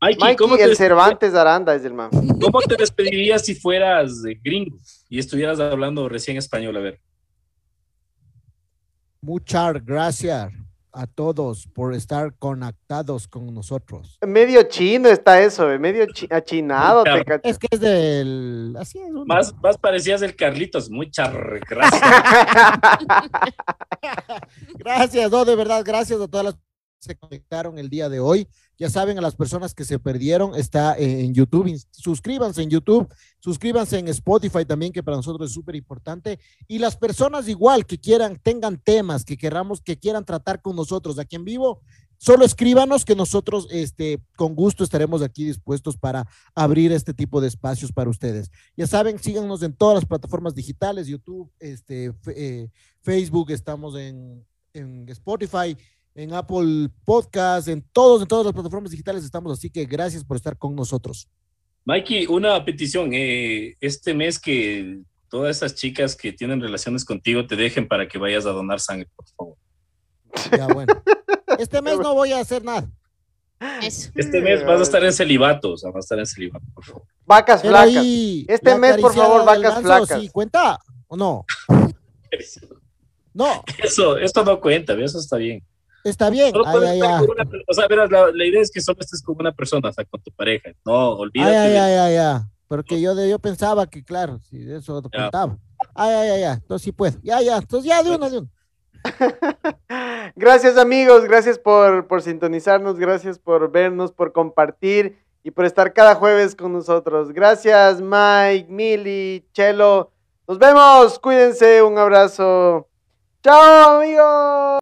Mikey, el Cervantes de Aranda es el man. ¿Cómo te despedirías si fueras gringo y estuvieras hablando recién español? A ver. Muchas gracias a todos por estar conectados con nosotros. Medio chino está eso, eh, medio achinado. es que es del... Así es más, más parecías el Carlitos. Muchas gracias. gracias, no, de verdad, gracias a todas las que se conectaron el día de hoy. Ya saben, a las personas que se perdieron, está en YouTube. Suscríbanse en YouTube, suscríbanse en Spotify también, que para nosotros es súper importante. Y las personas igual que quieran, tengan temas que queramos, que quieran tratar con nosotros aquí en vivo, solo escríbanos que nosotros este, con gusto estaremos aquí dispuestos para abrir este tipo de espacios para ustedes. Ya saben, síganos en todas las plataformas digitales, YouTube, este, eh, Facebook, estamos en, en Spotify en Apple Podcast, en todos, en todas las plataformas digitales estamos, así que gracias por estar con nosotros. Mikey, una petición, eh, este mes que todas esas chicas que tienen relaciones contigo te dejen para que vayas a donar sangre, por favor. Ya, bueno. Este mes no voy a hacer nada. Este mes vas a estar en celibato, o sea, vas a estar en celibato, por favor. Vacas flacas. Este mes, por favor, vacas flacas. ¿Sí cuenta o no? no. Eso, esto no cuenta, eso está bien. Está bien. Ay, ay, o sea, verás, la, idea es que solo estés con una persona, o sea, con tu pareja. No, olvídate. Ay, ay, ay, ay, Porque yo, yo pensaba que, claro, si eso lo contaba. Ay, ay, ay, ay. Entonces sí puedo. Ya, ya. Entonces ya, de uno, de uno. gracias, amigos. Gracias por, por sintonizarnos. Gracias por vernos, por compartir y por estar cada jueves con nosotros. Gracias, Mike, Mili, Chelo. Nos vemos. Cuídense. Un abrazo. Chao, amigos.